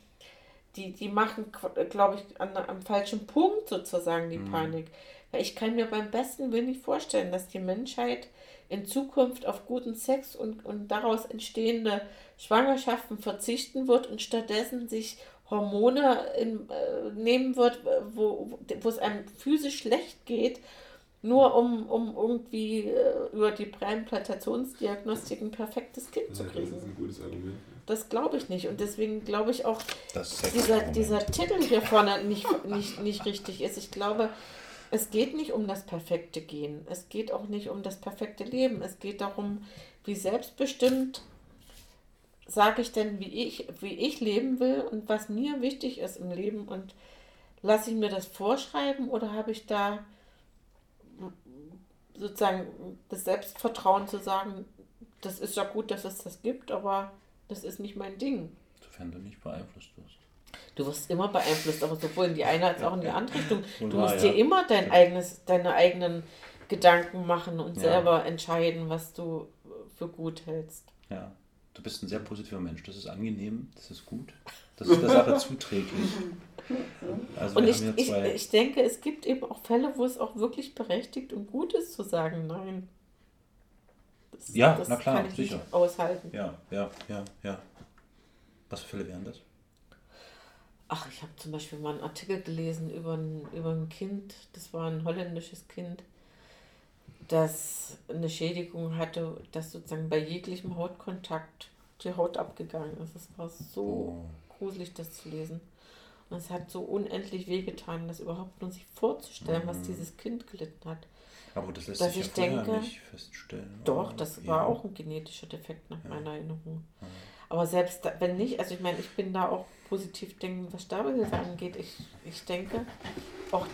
die, die machen, glaube ich, an, am falschen Punkt sozusagen die
Mhm.
Panik. Weil ich kann mir beim besten Willen nicht vorstellen, dass die Menschheit in Zukunft auf guten Sex und, und daraus entstehende Schwangerschaften verzichten wird und stattdessen sich Hormone in, äh, nehmen wird, wo, wo es einem physisch schlecht geht, nur um, um irgendwie äh, über die Präimplantationsdiagnostik ein perfektes Kind zu
Ja, das ist
kriegen.
ein gutes Argument.
Das glaube ich nicht. Und deswegen glaube ich auch,
Das
dieser, dieser Titel hier vorne nicht, nicht, nicht richtig ist. Ich glaube, es geht nicht um das perfekte Gehen. Es geht auch nicht um das perfekte Leben. Es geht darum, wie selbstbestimmt sage ich denn, wie ich, wie ich leben will und was mir wichtig ist im Leben. Und lasse ich mir das vorschreiben oder habe ich da sozusagen das Selbstvertrauen zu sagen, das ist ja gut, dass es das gibt, aber das ist nicht mein Ding.
Sofern du nicht beeinflusst wirst.
Du wirst immer beeinflusst, aber sowohl in die eine als auch in die andere Richtung. Du musst
ja.
dir immer dein eigenes, deine eigenen Gedanken machen und
Ja.
selber entscheiden, was du für gut hältst.
Ja. Du bist ein sehr positiver Mensch. Das ist angenehm, das ist gut. Das ist der Sache zuträglich. Also
und ich, ich, ich denke, es gibt eben auch Fälle, wo es auch wirklich berechtigt und gut ist zu sagen, nein. Das,
ja,
das
na klar,
kann ich
sicher.
aushalten.
Ja, ja, ja, ja. Was für Fälle wären das?
Ach, ich habe zum Beispiel mal einen Artikel gelesen über ein, über ein Kind, das war ein holländisches Kind, das eine Schädigung hatte, dass sozusagen bei jeglichem Hautkontakt die Haut abgegangen ist. Es war so
Oh.
gruselig, das zu lesen. Und es hat so unendlich wehgetan, das überhaupt nur sich vorzustellen, was
Mhm.
dieses Kind gelitten hat.
Aber das lässt
Dass
sich ja
denke,
nicht feststellen.
Doch, das
Ja.
war auch ein genetischer Defekt nach
Ja.
meiner Erinnerung. Aber selbst da, wenn nicht, also ich meine, ich bin da auch positiv denken, was Sterbehilfe angeht. Ich, ich denke, auch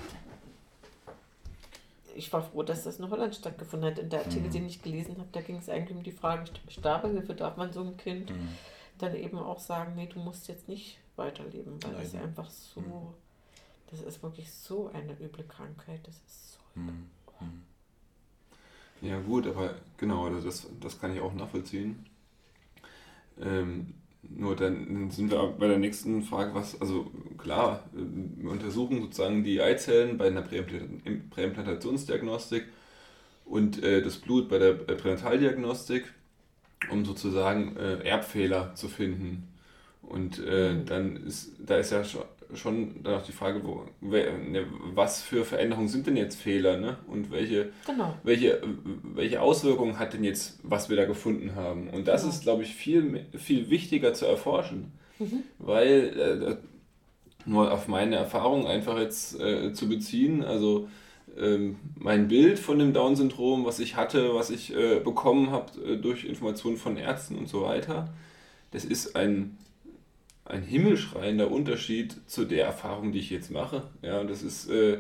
ich war froh, dass das in Holland stattgefunden hat. In der Artikel,
Mhm.
den ich gelesen habe, da ging es eigentlich um die Frage, Sterbehilfe, darf man so einem Kind
Mhm.
dann eben auch sagen, nee, du musst jetzt nicht weiterleben, weil das
Leider.
einfach so,
Mhm.
das ist wirklich so eine üble Krankheit, das ist so
Hm,
Ja gut, aber genau, also das, das kann ich auch nachvollziehen. Ähm, nur dann sind wir bei der nächsten Frage, was, also klar, wir untersuchen sozusagen die Eizellen bei einer Präimplant- im- Präimplantationsdiagnostik und äh, das Blut bei der äh, Pränataldiagnostik, um sozusagen äh, Erbfehler zu finden. Und äh,
Mhm.
dann ist, da ist ja schon, auch die Frage, wo, ne, was für Veränderungen sind denn jetzt Fehler, ne? Und welche,
Genau.
welche, welche Auswirkungen hat denn jetzt, was wir da gefunden haben? Und das
Genau.
ist, glaube ich, viel, viel wichtiger zu erforschen,
Mhm.
weil äh, nur auf meine Erfahrung einfach jetzt äh, zu beziehen, also ähm, mein Bild von dem Down-Syndrom, was ich hatte, was ich äh, bekommen habe äh, durch Informationen von Ärzten und so weiter, das ist ein, ein himmelschreiender Unterschied zu der Erfahrung, die ich jetzt mache. Ja, das ist, äh,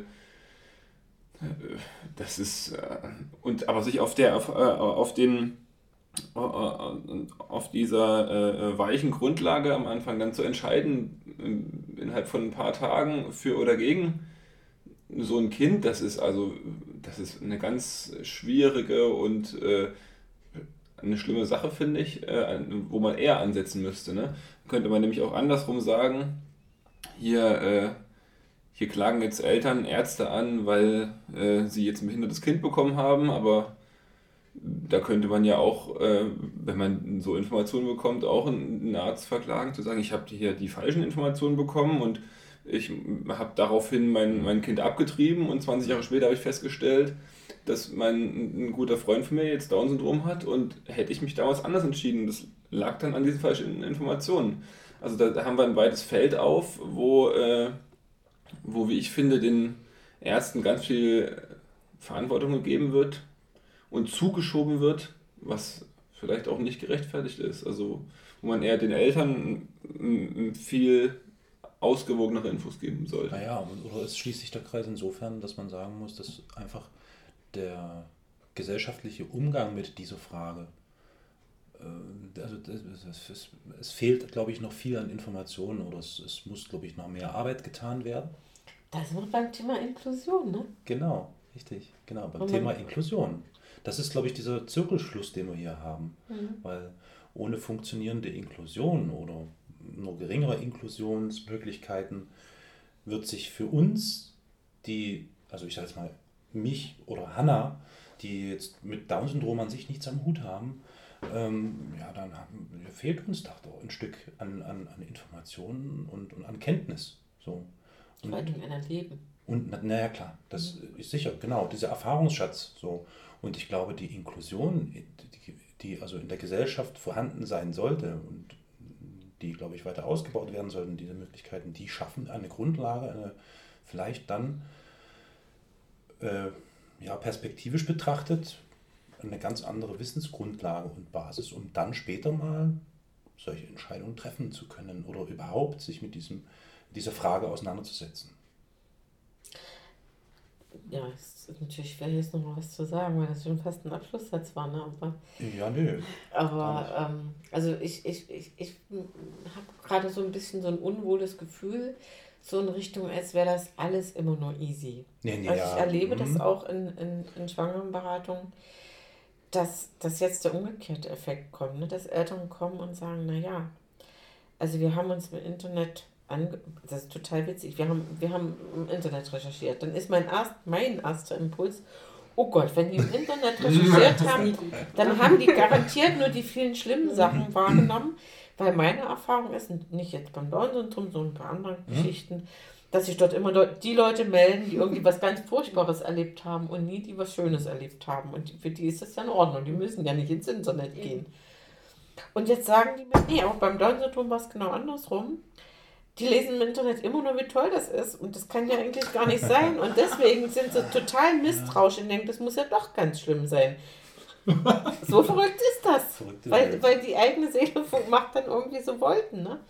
das ist, äh, und aber sich auf der, äh, auf den, äh, äh, auf dieser äh, weichen Grundlage am Anfang dann zu entscheiden, in- innerhalb von ein paar Tagen für oder gegen so ein Kind, das ist also, das ist eine ganz schwierige und eine schlimme Sache, finde ich, äh, wo man eher ansetzen müsste. Ne? Könnte man nämlich auch andersrum sagen, hier, äh, hier klagen jetzt Eltern Ärzte an, weil äh, sie jetzt ein behindertes Kind bekommen haben, aber da könnte man ja auch, äh, wenn man so Informationen bekommt, auch einen Arzt verklagen, zu sagen, ich habe hier die falschen Informationen bekommen und ich habe daraufhin mein, mein Kind abgetrieben und 20 Jahre später habe ich festgestellt, dass mein ein guter Freund von mir jetzt Down-Syndrom hat und hätte ich mich damals anders entschieden. Das lag dann an diesen falschen Informationen. Also da, haben wir ein weites Feld auf, wo, äh, wo, wie ich finde, den Ärzten ganz viel Verantwortung gegeben wird und zugeschoben wird, was vielleicht auch nicht gerechtfertigt ist. Also wo man eher den Eltern viel ausgewogenere Infos geben sollte.
Naja, oder es schließt sich der Kreis insofern, dass man sagen muss, dass einfach der gesellschaftliche Umgang mit dieser Frage, äh, also es, es, fehlt, glaube ich, noch viel an Informationen oder es, es muss, glaube ich, noch mehr Arbeit getan werden.
Da sind wir beim Thema Inklusion, ne?
Genau, richtig, genau, beim Thema Inklusion. Das ist, glaube ich, dieser Zirkelschluss, den wir hier haben.
Mhm.
Weil ohne funktionierende Inklusion oder nur geringere Inklusionsmöglichkeiten wird sich für uns, die, also ich sage jetzt mal, mich oder Hannah, die jetzt mit Down-Syndrom an sich nichts am Hut haben, ähm, ja, dann haben, fehlt uns doch ein Stück an, an, an Informationen und, und an Kenntnis. So. Und,
Vor allem in einem Leben.
und na, naja, klar, das ist sicher, genau, dieser Erfahrungsschatz. So. Und ich glaube, die Inklusion, die, die also in der Gesellschaft vorhanden sein sollte und die, glaube ich, weiter ausgebaut werden sollten, diese Möglichkeiten, die schaffen eine Grundlage, eine vielleicht dann äh, ja, perspektivisch betrachtet eine ganz andere Wissensgrundlage und Basis, um dann später mal solche Entscheidungen treffen zu können oder überhaupt sich mit diesem, dieser Frage auseinanderzusetzen.
Ja, es ist natürlich schwer, jetzt nochmal was zu sagen, weil das schon fast ein Abschlusssatz war, ne? Aber,
Ja, nö.
aber ähm, also ich, ich, ich, ich habe gerade so ein bisschen so ein unwohles Gefühl, so in Richtung, als wäre das alles immer nur easy.
Nee, nee,
also
ja,
ich erlebe das
mhm.
auch in, in, in Schwangerenberatungen, dass, dass jetzt der umgekehrte Effekt kommt, ne? dass Eltern kommen und sagen, naja, also wir haben uns im Internet ange das ist total witzig, wir haben, wir haben im Internet recherchiert. Dann ist mein, erst, mein erster Impuls, oh Gott, wenn die im Internet recherchiert haben, dann haben die garantiert nur die vielen schlimmen Sachen wahrgenommen, weil meine Erfahrung ist, nicht jetzt beim Down-Syndrom, sondern bei anderen
Mhm.
Geschichten, dass sich dort immer die Leute melden, die irgendwie was ganz Furchtbares erlebt haben und nie die was Schönes erlebt haben. Und für die ist das ja in Ordnung, die müssen ja nicht ins Internet gehen. Und jetzt sagen die mir, nee, auch beim Down-Syndrom war es genau andersrum. Die lesen im Internet immer nur, wie toll das ist. Und das kann ja eigentlich gar nicht sein. Und deswegen sind sie total misstrauisch und denken, das muss ja doch ganz schlimm sein. So verrückt ist das.
Verrückte
Weil,
Welt.
weil die eigene Seele macht dann irgendwie so Wolken. Ne?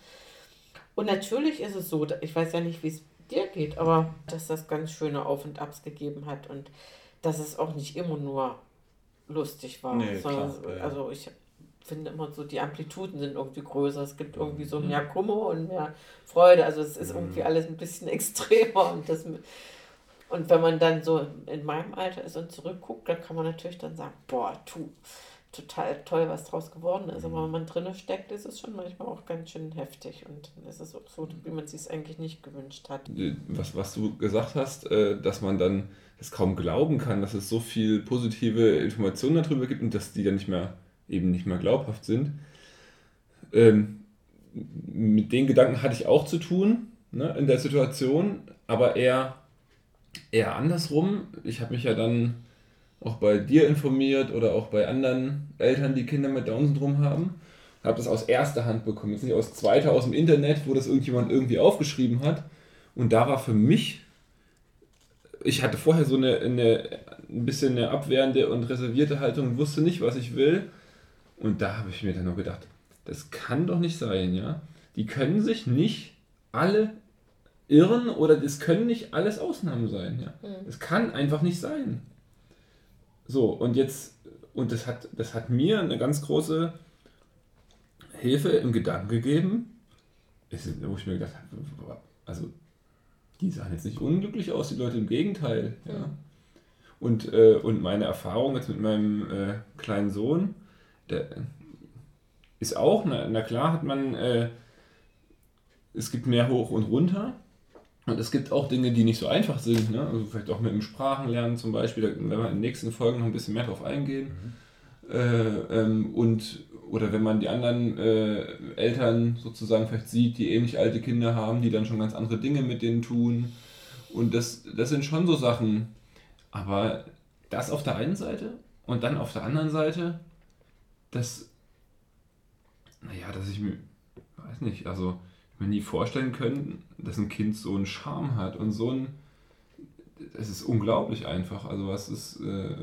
Und natürlich ist es so, ich weiß ja nicht, wie es dir geht, aber dass das ganz schöne Auf und Abs gegeben hat und dass es auch nicht immer nur lustig war.
Nee,
sondern,
klar, ja.
Also ich finde immer so, die Amplituden sind irgendwie größer. Es gibt irgendwie so mehr Kummer und mehr Freude. Also es ist irgendwie alles ein bisschen extremer. Und, das, und wenn man dann so in meinem Alter ist und zurückguckt, dann kann man natürlich dann sagen, boah, tu, total toll, was draus geworden ist. Aber wenn man drinne steckt, ist es schon manchmal auch ganz schön heftig. Und dann ist es auch so, wie man sich es eigentlich nicht gewünscht hat.
Was, was du gesagt hast, äh, dass man dann das kaum glauben kann, dass es so viel positive Informationen darüber gibt und dass die dann nicht mehr eben nicht mehr glaubhaft sind. Ähm, mit den Gedanken hatte ich auch zu tun ne, in der Situation, aber eher, eher andersrum. Ich habe mich ja dann auch bei dir informiert oder auch bei anderen Eltern, die Kinder mit Down-Syndrom haben. Habe das aus erster Hand bekommen, jetzt nicht aus zweiter, aus dem Internet, wo das irgendjemand irgendwie aufgeschrieben hat. Und da war für mich, ich hatte vorher so eine, eine ein bisschen eine abwehrende und reservierte Haltung und wusste nicht, was ich will. Und da habe ich mir dann nur gedacht, das kann doch nicht sein, ja. Die können sich nicht alle irren oder es können nicht alles Ausnahmen sein, ja.
Mhm.
Es kann einfach nicht sein. So, und jetzt, und das hat, das hat mir eine ganz große Hilfe im Gedanken gegeben, ist, wo ich mir gedacht habe, also die sahen jetzt nicht unglücklich aus, die Leute im Gegenteil. Ja.
Ja.
Und, äh, und meine Erfahrung jetzt mit meinem äh, kleinen Sohn, der ist auch, na, na klar hat man, äh, es gibt mehr hoch und runter. Und es gibt auch Dinge, die nicht so einfach sind. Ne? Also vielleicht auch mit dem Sprachenlernen zum Beispiel, da werden wir in den nächsten Folgen noch ein bisschen mehr drauf eingehen. Äh, ähm, und, oder wenn man die anderen äh, Eltern sozusagen vielleicht sieht, die ähnlich alte Kinder haben, die dann schon ganz andere Dinge mit denen tun. Und das, das sind schon so Sachen. Aber das auf der einen Seite und dann auf der anderen Seite, das, naja, dass ich mir, weiß nicht, also ich mir nie vorstellen können, dass ein Kind so einen Charme hat und so ein, es ist unglaublich einfach. Also was ist, äh,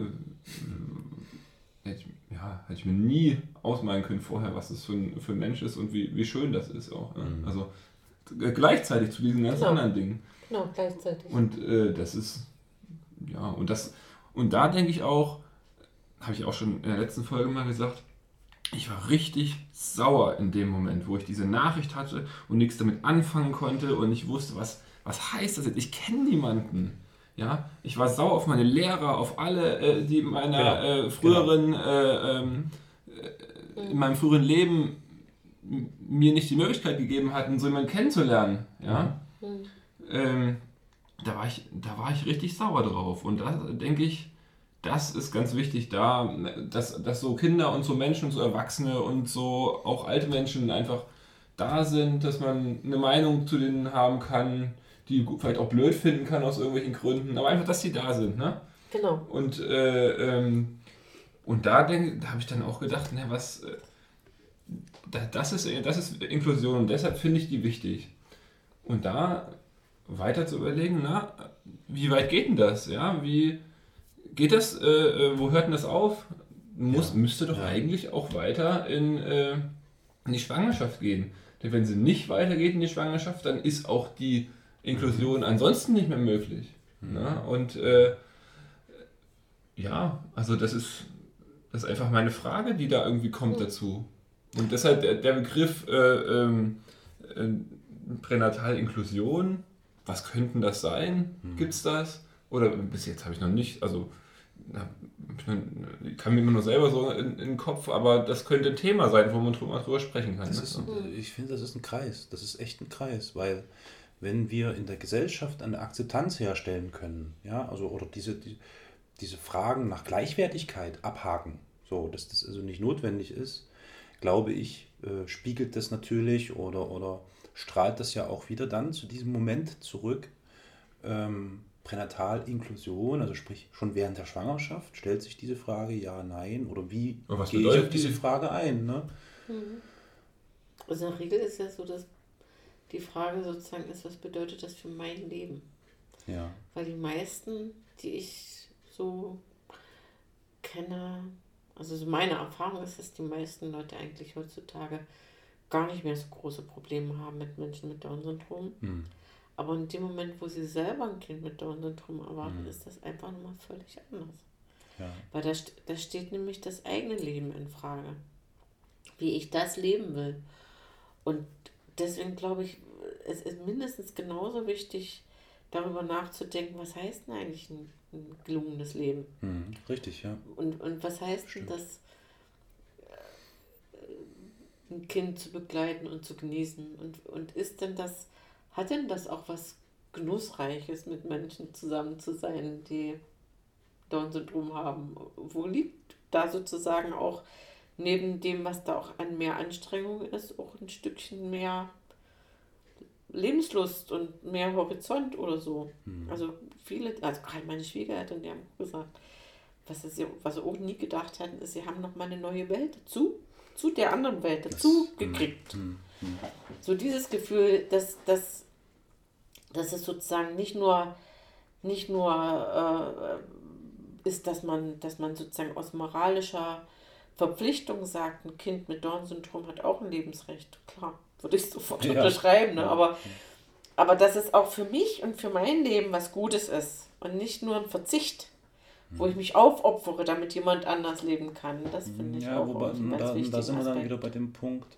hätte ich, ja, hätte ich mir nie ausmalen können vorher, was das für ein, für ein Mensch ist und wie, wie schön das ist auch. Ne?
Mhm.
Also gleichzeitig zu diesen ganz
Genau.
anderen Dingen.
Genau, gleichzeitig.
Und äh, das ist, ja, und das, und da denke ich auch, habe ich auch schon in der letzten Folge mal gesagt, ich war richtig sauer in dem Moment, wo ich diese Nachricht hatte und nichts damit anfangen konnte und ich wusste, was, was heißt das jetzt? Ich kenne niemanden. Ja, ich war sauer auf meine Lehrer, auf alle, äh, die in meiner
Genau,
äh, früheren, äh, ähm, äh, in meinem früheren Leben mir nicht die Möglichkeit gegeben hatten, so jemanden kennenzulernen. Ja,
Mhm.
ähm, da, war ich, da war ich richtig sauer drauf. Und da denke ich, das ist ganz wichtig, da, dass, dass so Kinder und so Menschen und so Erwachsene und so auch alte Menschen einfach da sind, dass man eine Meinung zu denen haben kann, die vielleicht auch blöd finden kann aus irgendwelchen Gründen, aber einfach, dass sie da sind. Ne?
Genau.
Und, äh, ähm, und da, da habe ich dann auch gedacht, ne, was, äh, da, das, ist, das ist Inklusion und deshalb finde ich die wichtig. Und da weiter zu überlegen, na, wie weit geht denn das? Ja, wie geht das, äh, äh, wo hört denn das auf? Muss, Müsste doch eigentlich auch weiter in, äh, in die Schwangerschaft gehen. Denn wenn sie nicht weitergeht in die Schwangerschaft, dann ist auch die Inklusion ansonsten nicht mehr möglich. Na? Und äh, ja, also das ist, das ist einfach meine Frage, die da irgendwie kommt dazu. Und deshalb der, der Begriff äh, ähm, äh, Pränatalinklusion, was könnten das sein? Gibt es das? Oder bis jetzt habe ich noch nicht, also ich kann mir immer nur selber so in, in den Kopf, aber das könnte ein Thema sein, wo man drüber, drüber sprechen kann. Ne?
ist, ich finde, das ist ein Kreis. Das ist echt ein Kreis, weil wenn wir in der Gesellschaft eine Akzeptanz herstellen können, ja, also oder diese, die, diese Fragen nach Gleichwertigkeit abhaken, so, dass das also nicht notwendig ist, glaube ich, äh, spiegelt das natürlich oder, oder strahlt das ja auch wieder dann zu diesem Moment zurück. Ähm, Pränatalinklusion, also sprich schon während der Schwangerschaft, stellt sich diese Frage ja, nein oder wie
Aber was
gehe ich auf diese
die?
Frage ein? Ne?
Also in der Regel ist ja so, dass die Frage sozusagen ist, was bedeutet das für mein Leben?
Ja.
Weil die meisten, die ich so kenne, also so meine Erfahrung ist, dass die meisten Leute eigentlich heutzutage gar nicht mehr so große Probleme haben mit Menschen mit Down-Syndrom.
Hm.
Aber in dem Moment, wo sie selber ein Kind mit Down-Syndrom erwarten,
Mhm.
ist das einfach nochmal völlig anders.
Ja.
Weil da, da steht nämlich das eigene Leben in Frage. wie ich das leben will. Und deswegen glaube ich, es ist mindestens genauso wichtig, darüber nachzudenken, was heißt denn eigentlich ein, ein gelungenes Leben?
Mhm, richtig, ja.
Und, und was heißt denn das, äh, ein Kind zu begleiten und zu genießen? Und, und ist denn das, hat denn das auch was Genussreiches, mit Menschen zusammen zu sein, die Down-Syndrom haben? Wo liegt da sozusagen auch neben dem, was da auch an mehr Anstrengung ist, auch ein Stückchen mehr Lebenslust und mehr Horizont oder so.
Mhm.
Also viele, also gerade meine Schwiegereltern, die haben gesagt, was sie, was sie auch nie gedacht hatten, ist, sie haben noch mal eine neue Welt dazu, zu der anderen Welt dazu
Das-
gekriegt.
Mhm. Mhm.
So dieses Gefühl, dass, dass, dass es sozusagen nicht nur, nicht nur äh, ist, dass man, dass man sozusagen aus moralischer Verpflichtung sagt, ein Kind mit Down-Syndrom hat auch ein Lebensrecht. Klar, würde ich sofort
Ja.
unterschreiben. Ne? Aber, aber dass es auch für mich und für mein Leben was Gutes ist und nicht nur ein Verzicht, wo ich mich aufopfere, damit jemand anders leben kann. Das finde ich
Ja,
auch
wobei,
einen ganz
da,
wichtigen
da sind wir dann
Aspekt.
wieder bei dem Punkt,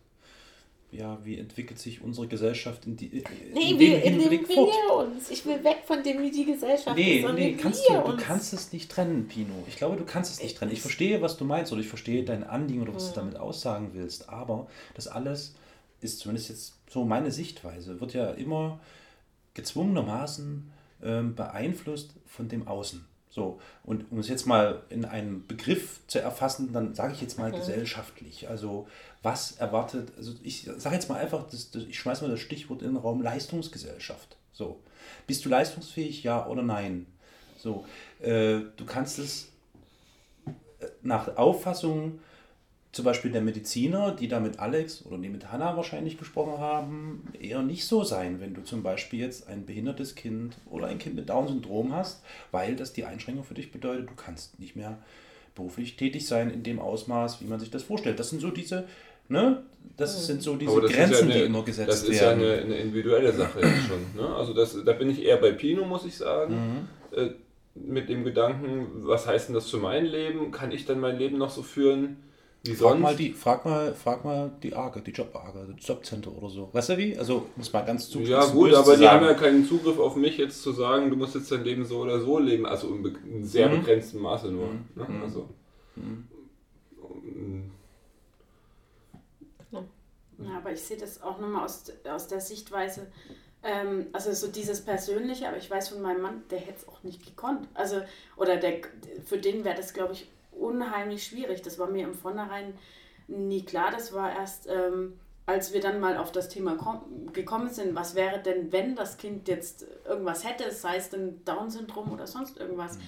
ja, wie entwickelt sich unsere Gesellschaft in die
Nee,
in
wir,
dem
in dem
Hinblick fort?
wir uns. Ich will weg von dem, wie die Gesellschaft
Nee,
ist,
nee, kannst du,
wir
du
uns.
kannst es nicht trennen, Pino. Ich glaube, du kannst es nicht trennen. Ich verstehe, was du meinst oder ich verstehe dein Anliegen oder was du
Mhm.
damit aussagen willst. Aber das alles ist zumindest jetzt so meine Sichtweise, wird ja immer gezwungenermaßen ähm, beeinflusst von dem Außen. So, und um es jetzt mal in einen Begriff zu erfassen, dann sage ich jetzt mal
Mhm.
gesellschaftlich. Also, was erwartet, also ich sage jetzt mal einfach, das, das, ich schmeiße mal das Stichwort in den Raum Leistungsgesellschaft. So, bist du leistungsfähig, ja oder nein? So, äh, du kannst es äh, nach Auffassung zum Beispiel der Mediziner, die da mit Alex oder die mit Hannah wahrscheinlich gesprochen haben, eher nicht so sein, wenn du zum Beispiel jetzt ein behindertes Kind oder ein Kind mit Down-Syndrom hast, weil das die Einschränkung für dich bedeutet, du kannst nicht mehr beruflich tätig sein in dem Ausmaß, wie man sich das vorstellt. Das sind so diese, ne, das sind so diese Grenzen,
ja eine,
die immer gesetzt
Das ist
werden.
ja eine, eine individuelle Sache jetzt schon. Ne? Also das, da bin ich eher bei Pino, muss ich sagen.
Mhm.
Äh, mit dem Gedanken, was heißt denn das für mein Leben? Kann ich dann mein Leben noch so führen wie
Frag
sonst?
mal, die, frag, mal, frag mal die AGE, die Job-AGE, das Jobcenter oder so. Weißt du wie? Also, es mal ganz zu
ja gut, aber die haben
sagen.
ja keinen Zugriff auf mich jetzt zu sagen, du musst jetzt dein Leben so oder so leben. Also in, sehr
Mhm.
begrenztem Maße nur.
Mhm.
Ne?
Mhm.
Also,
Mhm.
Ja, aber ich sehe das auch nochmal aus, aus der Sichtweise, ähm, also so dieses Persönliche, aber ich weiß von meinem Mann, der hätte es auch nicht gekonnt. Also, oder der, für den wäre das, glaube ich, unheimlich schwierig. Das war mir im Vornherein nie klar. Das war erst, ähm, als wir dann mal auf das Thema kom- gekommen sind, was wäre denn, wenn das Kind jetzt irgendwas hätte, sei es denn Down-Syndrom oder sonst irgendwas,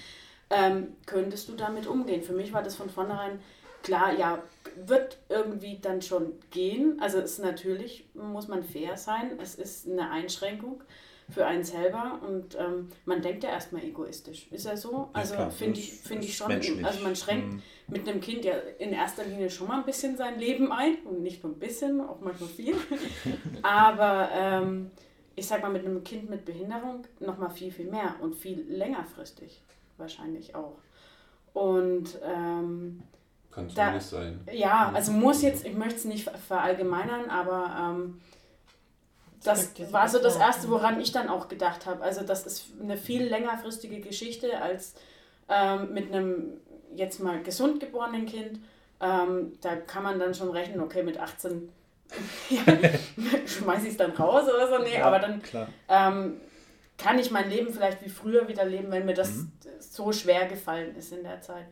ähm, könntest du damit umgehen? Für mich war das von vornherein klar, ja, wird irgendwie dann schon gehen. Also es ist natürlich, muss man fair sein, es ist eine Einschränkung für einen selber und ähm, man denkt ja erstmal egoistisch. Ist ja so? Also
klar,
finde ich, find ich schon,
menschlich.
also man schränkt
Mhm.
mit einem Kind ja in erster Linie schon mal ein bisschen sein Leben ein und nicht nur ein bisschen, auch manchmal viel. Aber ähm, ich sag mal, mit einem Kind mit Behinderung noch mal viel, viel mehr und viel längerfristig wahrscheinlich auch. Und ähm,
Kann
da-
zumindest sein.
Ja, also muss jetzt, ich möchte es nicht ver- verallgemeinern, aber ähm, das war so das. Erste, woran ich dann auch gedacht habe. Also das ist eine viel längerfristige Geschichte als ähm, mit einem jetzt mal gesund geborenen Kind. Ähm, da kann man dann schon rechnen, okay, mit 18 ja, schmeiße ich es dann raus oder so. Nee,
Ja,
aber dann
klar.
ähm, kann ich mein Leben vielleicht wie früher wieder leben, wenn mir das
Mhm.
so schwer gefallen ist in der Zeit.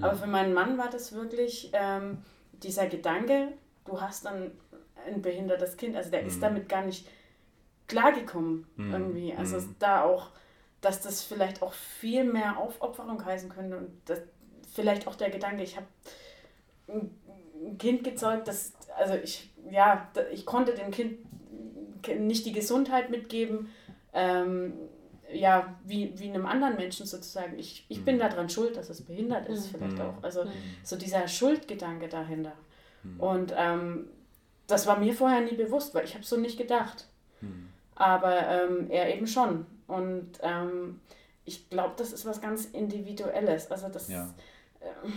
Aber für meinen Mann war das wirklich ähm, dieser Gedanke, du hast dann ein behindertes Kind. Also der ist
Mhm.
damit gar nicht klargekommen
Mhm.
irgendwie. Also
Mhm.
da auch, dass das vielleicht auch viel mehr Aufopferung heißen könnte und das, vielleicht auch der Gedanke, ich habe ein Kind gezeugt, das, also ich, ja, ich konnte dem Kind nicht die Gesundheit mitgeben, ähm, ja, wie, wie einem anderen Menschen sozusagen. Ich, ich bin daran schuld, dass es behindert ist,
Mhm.
vielleicht
Mhm.
auch. Also
Mhm.
so dieser Schuldgedanke dahinter.
Mhm.
Und ähm, das war mir vorher nie bewusst, weil ich habe so nicht gedacht.
Mhm.
Aber ähm, er eben schon. Und ähm, ich glaube, das ist was ganz Individuelles. Also das,
Ja.
ähm,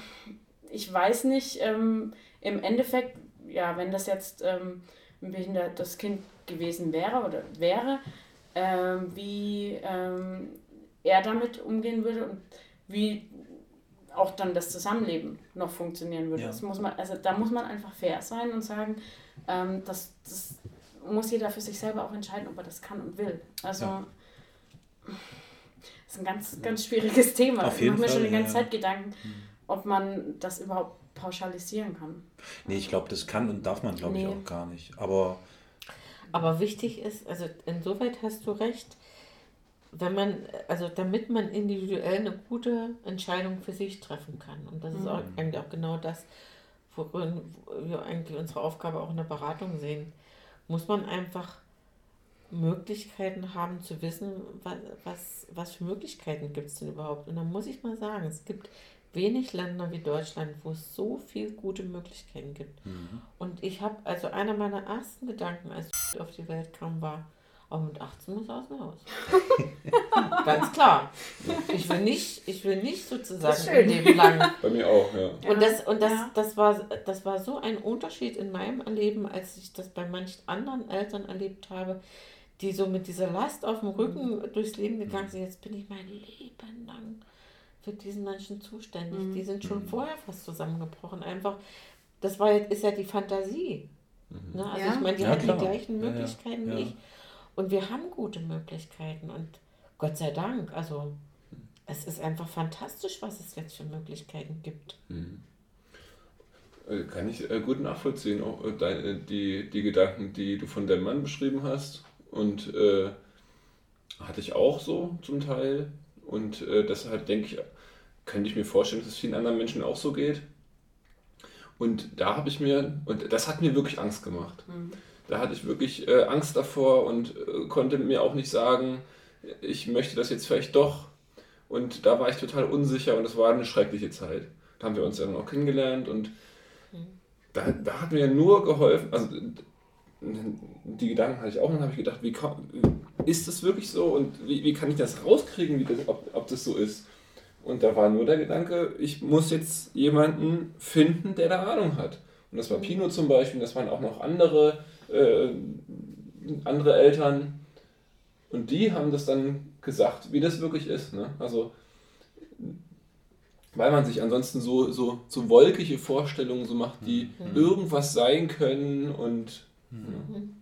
ich weiß nicht, ähm, im Endeffekt ja, wenn das jetzt ähm, ein behindertes Kind gewesen wäre oder wäre, ähm, wie ähm, er damit umgehen würde und wie auch dann das Zusammenleben noch funktionieren würde.
Ja.
Das muss man, also da muss man einfach fair sein und sagen, ähm, das, das muss jeder für sich selber auch entscheiden, ob er das kann und will. Also
Ja.
das ist ein ganz, ganz schwieriges Thema.
Auf
ich mache mir schon die ganze
ja.
Zeit Gedanken, ob man das überhaupt pauschalisieren kann.
Nee, ich glaube, das kann und darf man, glaube ich,
Nee.
auch gar nicht. Aber
Aber wichtig ist, also insoweit hast du recht, wenn man, also damit man individuell eine gute Entscheidung für sich treffen kann. Und das ist
Mhm.
auch eigentlich auch genau das, worin wir eigentlich unsere Aufgabe auch in der Beratung sehen. Muss man einfach Möglichkeiten haben zu wissen, was, was, was für Möglichkeiten gibt es denn überhaupt. Und da muss ich mal sagen, es gibt wenig Länder wie Deutschland, wo es so viele gute Möglichkeiten gibt. Und ich habe, also einer meiner ersten Gedanken, als ich auf die Welt kam, war, auch mit 18 muss er aus dem Haus. Ganz klar. Ich will nicht, ich will nicht sozusagen
Das ist
ein
schön.
Leben lang.
Bei mir auch, ja.
Und das, und das,
Ja.
das, war, das war so ein Unterschied in meinem Erleben, als ich das bei manchen anderen Eltern erlebt habe, die so mit dieser Last auf dem Rücken durchs Leben gegangen sind. Jetzt bin ich mein Leben lang für diesen Menschen zuständig.
Mhm.
Die sind schon vorher fast zusammengebrochen. Einfach, das war jetzt, ist ja die Fantasie. Ne? Also
Ja.
ich meine, die
Ja,
hatten
klar.
die gleichen. Möglichkeiten
Ja.
wie ich. Und wir haben gute Möglichkeiten. Und Gott sei Dank, also es ist einfach fantastisch, was es jetzt für Möglichkeiten gibt.
Äh, Kann ich äh, gut nachvollziehen, auch äh, deine, die, die Gedanken, die du von deinem Mann beschrieben hast. Und äh, hatte ich auch so zum Teil. Und äh, deshalb denke ich, könnte ich mir vorstellen, dass es vielen anderen Menschen auch so geht. Und da habe ich mir, und das hat mir wirklich Angst gemacht. Da hatte ich wirklich äh, Angst davor und äh, konnte mir auch nicht sagen, ich möchte das jetzt vielleicht doch. Und da war ich total unsicher und es war eine schreckliche Zeit. Da haben wir uns dann auch kennengelernt und da, da hat mir nur geholfen, also die Gedanken hatte ich auch und habe ich gedacht, wie ist das wirklich so und wie, wie kann ich das rauskriegen, wie das, ob, ob das so ist? Und da war nur der Gedanke, ich muss jetzt jemanden finden, der da Ahnung hat. Und das war Pino zum Beispiel, das waren auch noch andere, äh, andere Eltern. Und die haben das dann gesagt, wie das wirklich ist. Ne? Also, weil man sich ansonsten so, so, so wolkige Vorstellungen so macht, die
Mhm.
irgendwas sein können und.
Mhm.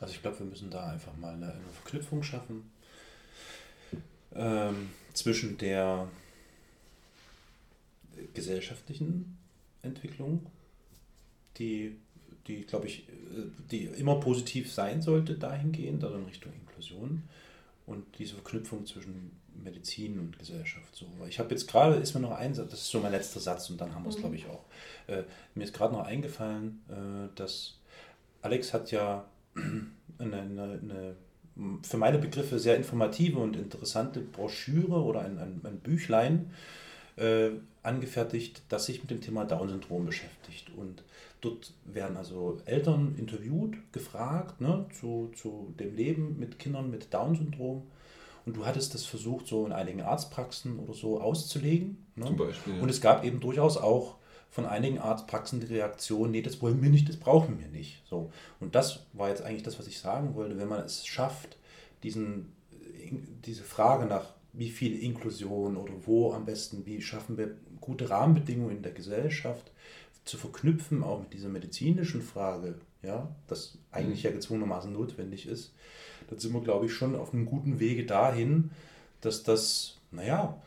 Also ich glaube, wir müssen da einfach mal eine, eine Verknüpfung schaffen ähm, zwischen der gesellschaftlichen Entwicklung, die, die glaube ich, äh, die immer positiv sein sollte dahingehend, also in Richtung Inklusion und diese Verknüpfung zwischen Medizin und Gesellschaft. So, ich habe jetzt gerade, ist mir noch ein Satz, das ist so mein letzter Satz und dann haben wir es,
Mhm.
glaube ich, auch. Äh, mir ist gerade noch eingefallen, äh, dass Alex hat ja eine, eine, eine für meine Begriffe sehr informative und interessante Broschüre oder ein, ein, ein Büchlein äh, angefertigt, das sich mit dem Thema Down-Syndrom beschäftigt. Und dort werden also Eltern interviewt, gefragt ne, zu, zu dem Leben mit Kindern mit Down-Syndrom. Und du hattest das versucht, so in einigen Arztpraxen oder so auszulegen. Ne?
Zum Beispiel, ja.
Und es gab eben durchaus auch von einigen Arztpraxen die Reaktion, nee, das wollen wir nicht, das brauchen wir nicht. So. Und das war jetzt eigentlich das, was ich sagen wollte. Wenn man es schafft, diesen, diese Frage nach wie viel Inklusion oder wo am besten, wie schaffen wir gute Rahmenbedingungen in der Gesellschaft zu verknüpfen, auch mit dieser medizinischen Frage, ja, das eigentlich ja gezwungenermaßen notwendig ist, dann sind wir, glaube ich, schon auf einem guten Wege dahin, dass das, naja,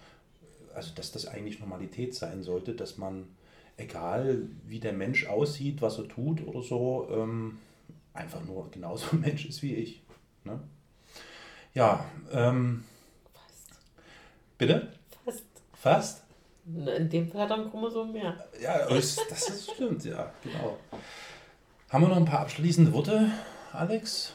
also dass das eigentlich Normalität sein sollte, dass man, egal wie der Mensch aussieht, was er tut oder so, ähm, einfach nur genauso ein Mensch ist wie ich. Ne? Ja, ähm. Bitte?
Fast.
Fast?
In dem Fall hat er ein Chromosom mehr.
Ja, das, das ist stimmt, ja, genau. Haben wir noch ein paar abschließende Worte, Alex?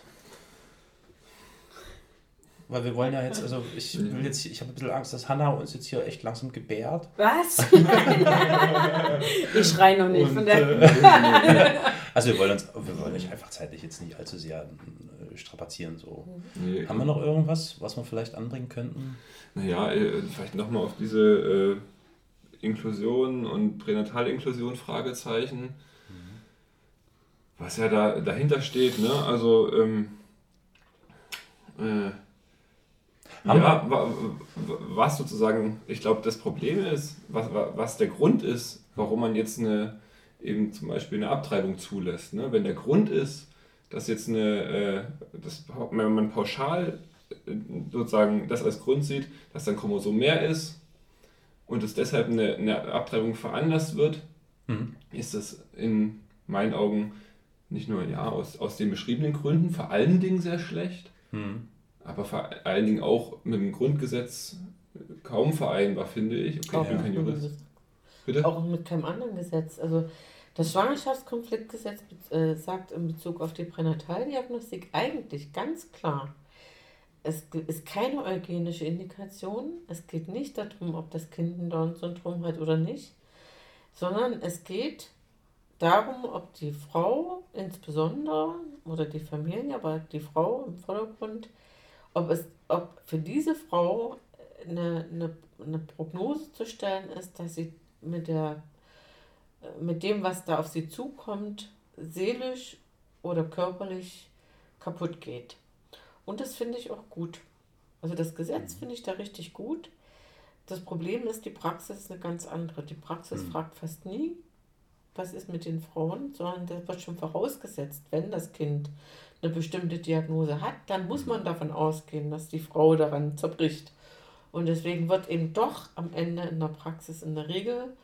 Weil wir wollen ja jetzt, also ich will jetzt, ich habe ein bisschen Angst, dass Hanna uns jetzt hier echt langsam gebärt.
Was? ich schrei noch nicht
Und,
von der.
äh, also wir wollen uns, wir wollen euch einfach zeitlich jetzt nicht allzu sehr äh, strapazieren. So.
Nee.
Haben wir noch irgendwas, was wir vielleicht anbringen könnten?
Naja, äh, vielleicht nochmal auf diese äh, Inklusion und Pränatalinklusion, Fragezeichen. Was ja da dahinter steht, ne? Also, ähm, äh, ja, wa- wa- was sozusagen, ich glaube, das Problem ist, was, wa- was der Grund ist, warum man jetzt eine, eben zum Beispiel eine Abtreibung zulässt. Ne? Wenn der Grund ist, dass jetzt eine, äh, das, wenn man pauschal äh, sozusagen das als Grund sieht, dass ein Chromosom mehr ist und es deshalb eine, eine Abtreibung veranlasst wird,
Mhm.
ist das in meinen Augen nicht nur ja, aus, aus den beschriebenen Gründen vor allen Dingen sehr schlecht,
Mhm.
aber vor allen Dingen auch mit dem Grundgesetz kaum vereinbar, finde ich. Okay,
Auch
ich bin
mit
kein Jurist. Bitte?
Auch mit keinem anderen Gesetz. Also das Schwangerschaftskonfliktgesetz äh, sagt in Bezug auf die Pränataldiagnostik eigentlich ganz klar, es ist keine eugenische Indikation. Es geht nicht darum, ob das Kind ein Down-Syndrom hat oder nicht, sondern es geht darum, ob die Frau insbesondere oder die Familie, aber die Frau im Vordergrund, ob es, ob für diese Frau eine, eine, eine Prognose zu stellen ist, dass sie mit der mit dem, was da auf sie zukommt, seelisch oder körperlich kaputt geht. Und das finde ich auch gut. Also das Gesetz finde ich da richtig gut. Das Problem ist, die Praxis ist eine ganz andere. Die Praxis
Mhm.
fragt fast nie, was ist mit den Frauen, sondern da wird schon vorausgesetzt, wenn das Kind eine bestimmte Diagnose hat, dann muss man davon ausgehen, dass die Frau daran zerbricht. Und deswegen wird eben doch am Ende in der Praxis in der Regel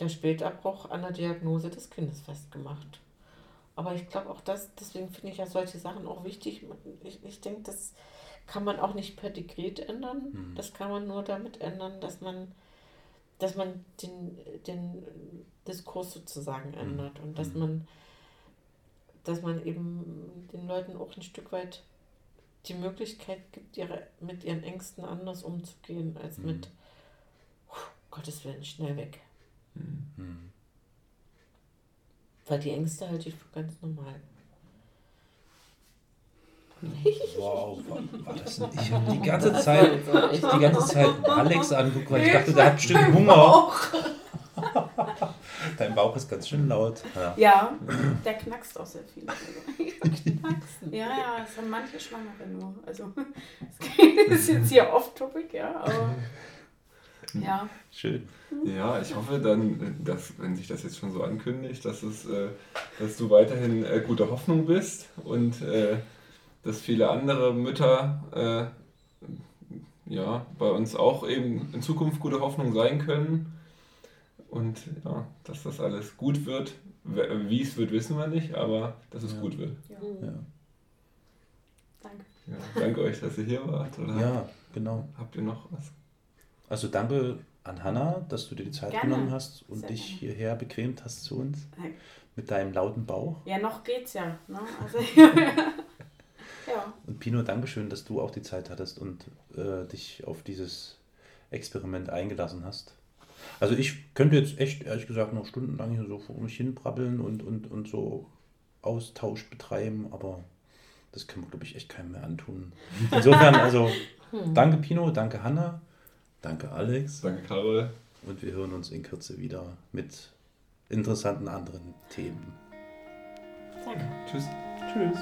der Spätabbruch an der Diagnose des Kindes festgemacht. Aber ich glaube auch das, deswegen finde ich ja solche Sachen auch wichtig. Ich, ich denke, das kann man auch nicht per Dekret ändern.
Mhm.
Das kann man nur damit ändern, dass man, dass man den, den Diskurs sozusagen ändert und dass
Mhm.
man, dass man eben den Leuten auch ein Stück weit die Möglichkeit gibt, ihre, mit ihren Ängsten anders umzugehen, als
Mhm.
mit "Puh, Gottes Willen schnell weg.
Mhm.
Weil die Ängste halte ich für ganz normal.
Wow, war, war das denn? Ich habe die ganze Zeit, die ganze Zeit Alex angeguckt, weil ich dachte, der hat bestimmt Hunger. Dein Bauch ist ganz schön laut. Ja.
Ja, der knackst auch sehr viel. ja, ja, das haben manche Schwangere nur. Also, das ist jetzt hier off-topic, ja, aber ja.
Schön.
Ja, ich hoffe dann, dass, wenn sich das jetzt schon so ankündigt, dass, es, äh, dass du weiterhin äh, gute Hoffnung bist und äh, dass viele andere Mütter äh, ja, bei uns auch eben in Zukunft gute Hoffnung sein können. Und ja, dass das alles gut wird. Wie es wird, wissen wir nicht, aber dass es gut wird.
Ja.
Ja.
Danke.
Ja, danke euch, dass ihr hier wart. Oder
Ja, genau.
Habt ihr noch was?
Also danke an Hanna, dass du dir die Zeit
Gerne.
genommen hast und
Sehr
dich hierher bequemt hast zu uns. Mit deinem lauten Bauch.
Ja, noch geht's ja. Ne? Also, ja.
Und Pino, Dankeschön, dass du auch die Zeit hattest und äh, dich auf dieses Experiment eingelassen hast. Also ich könnte jetzt echt, ehrlich gesagt, noch stundenlang hier so vor mich hin brabbeln und, und, und so Austausch betreiben, aber das können wir, glaube ich, echt keinem mehr antun. Insofern, also
Hm.
danke Pino, danke Hanna, danke Alex.
Danke Karol.
Und wir hören uns in Kürze wieder mit interessanten anderen Themen.
Danke.
Tschüss.
Tschüss.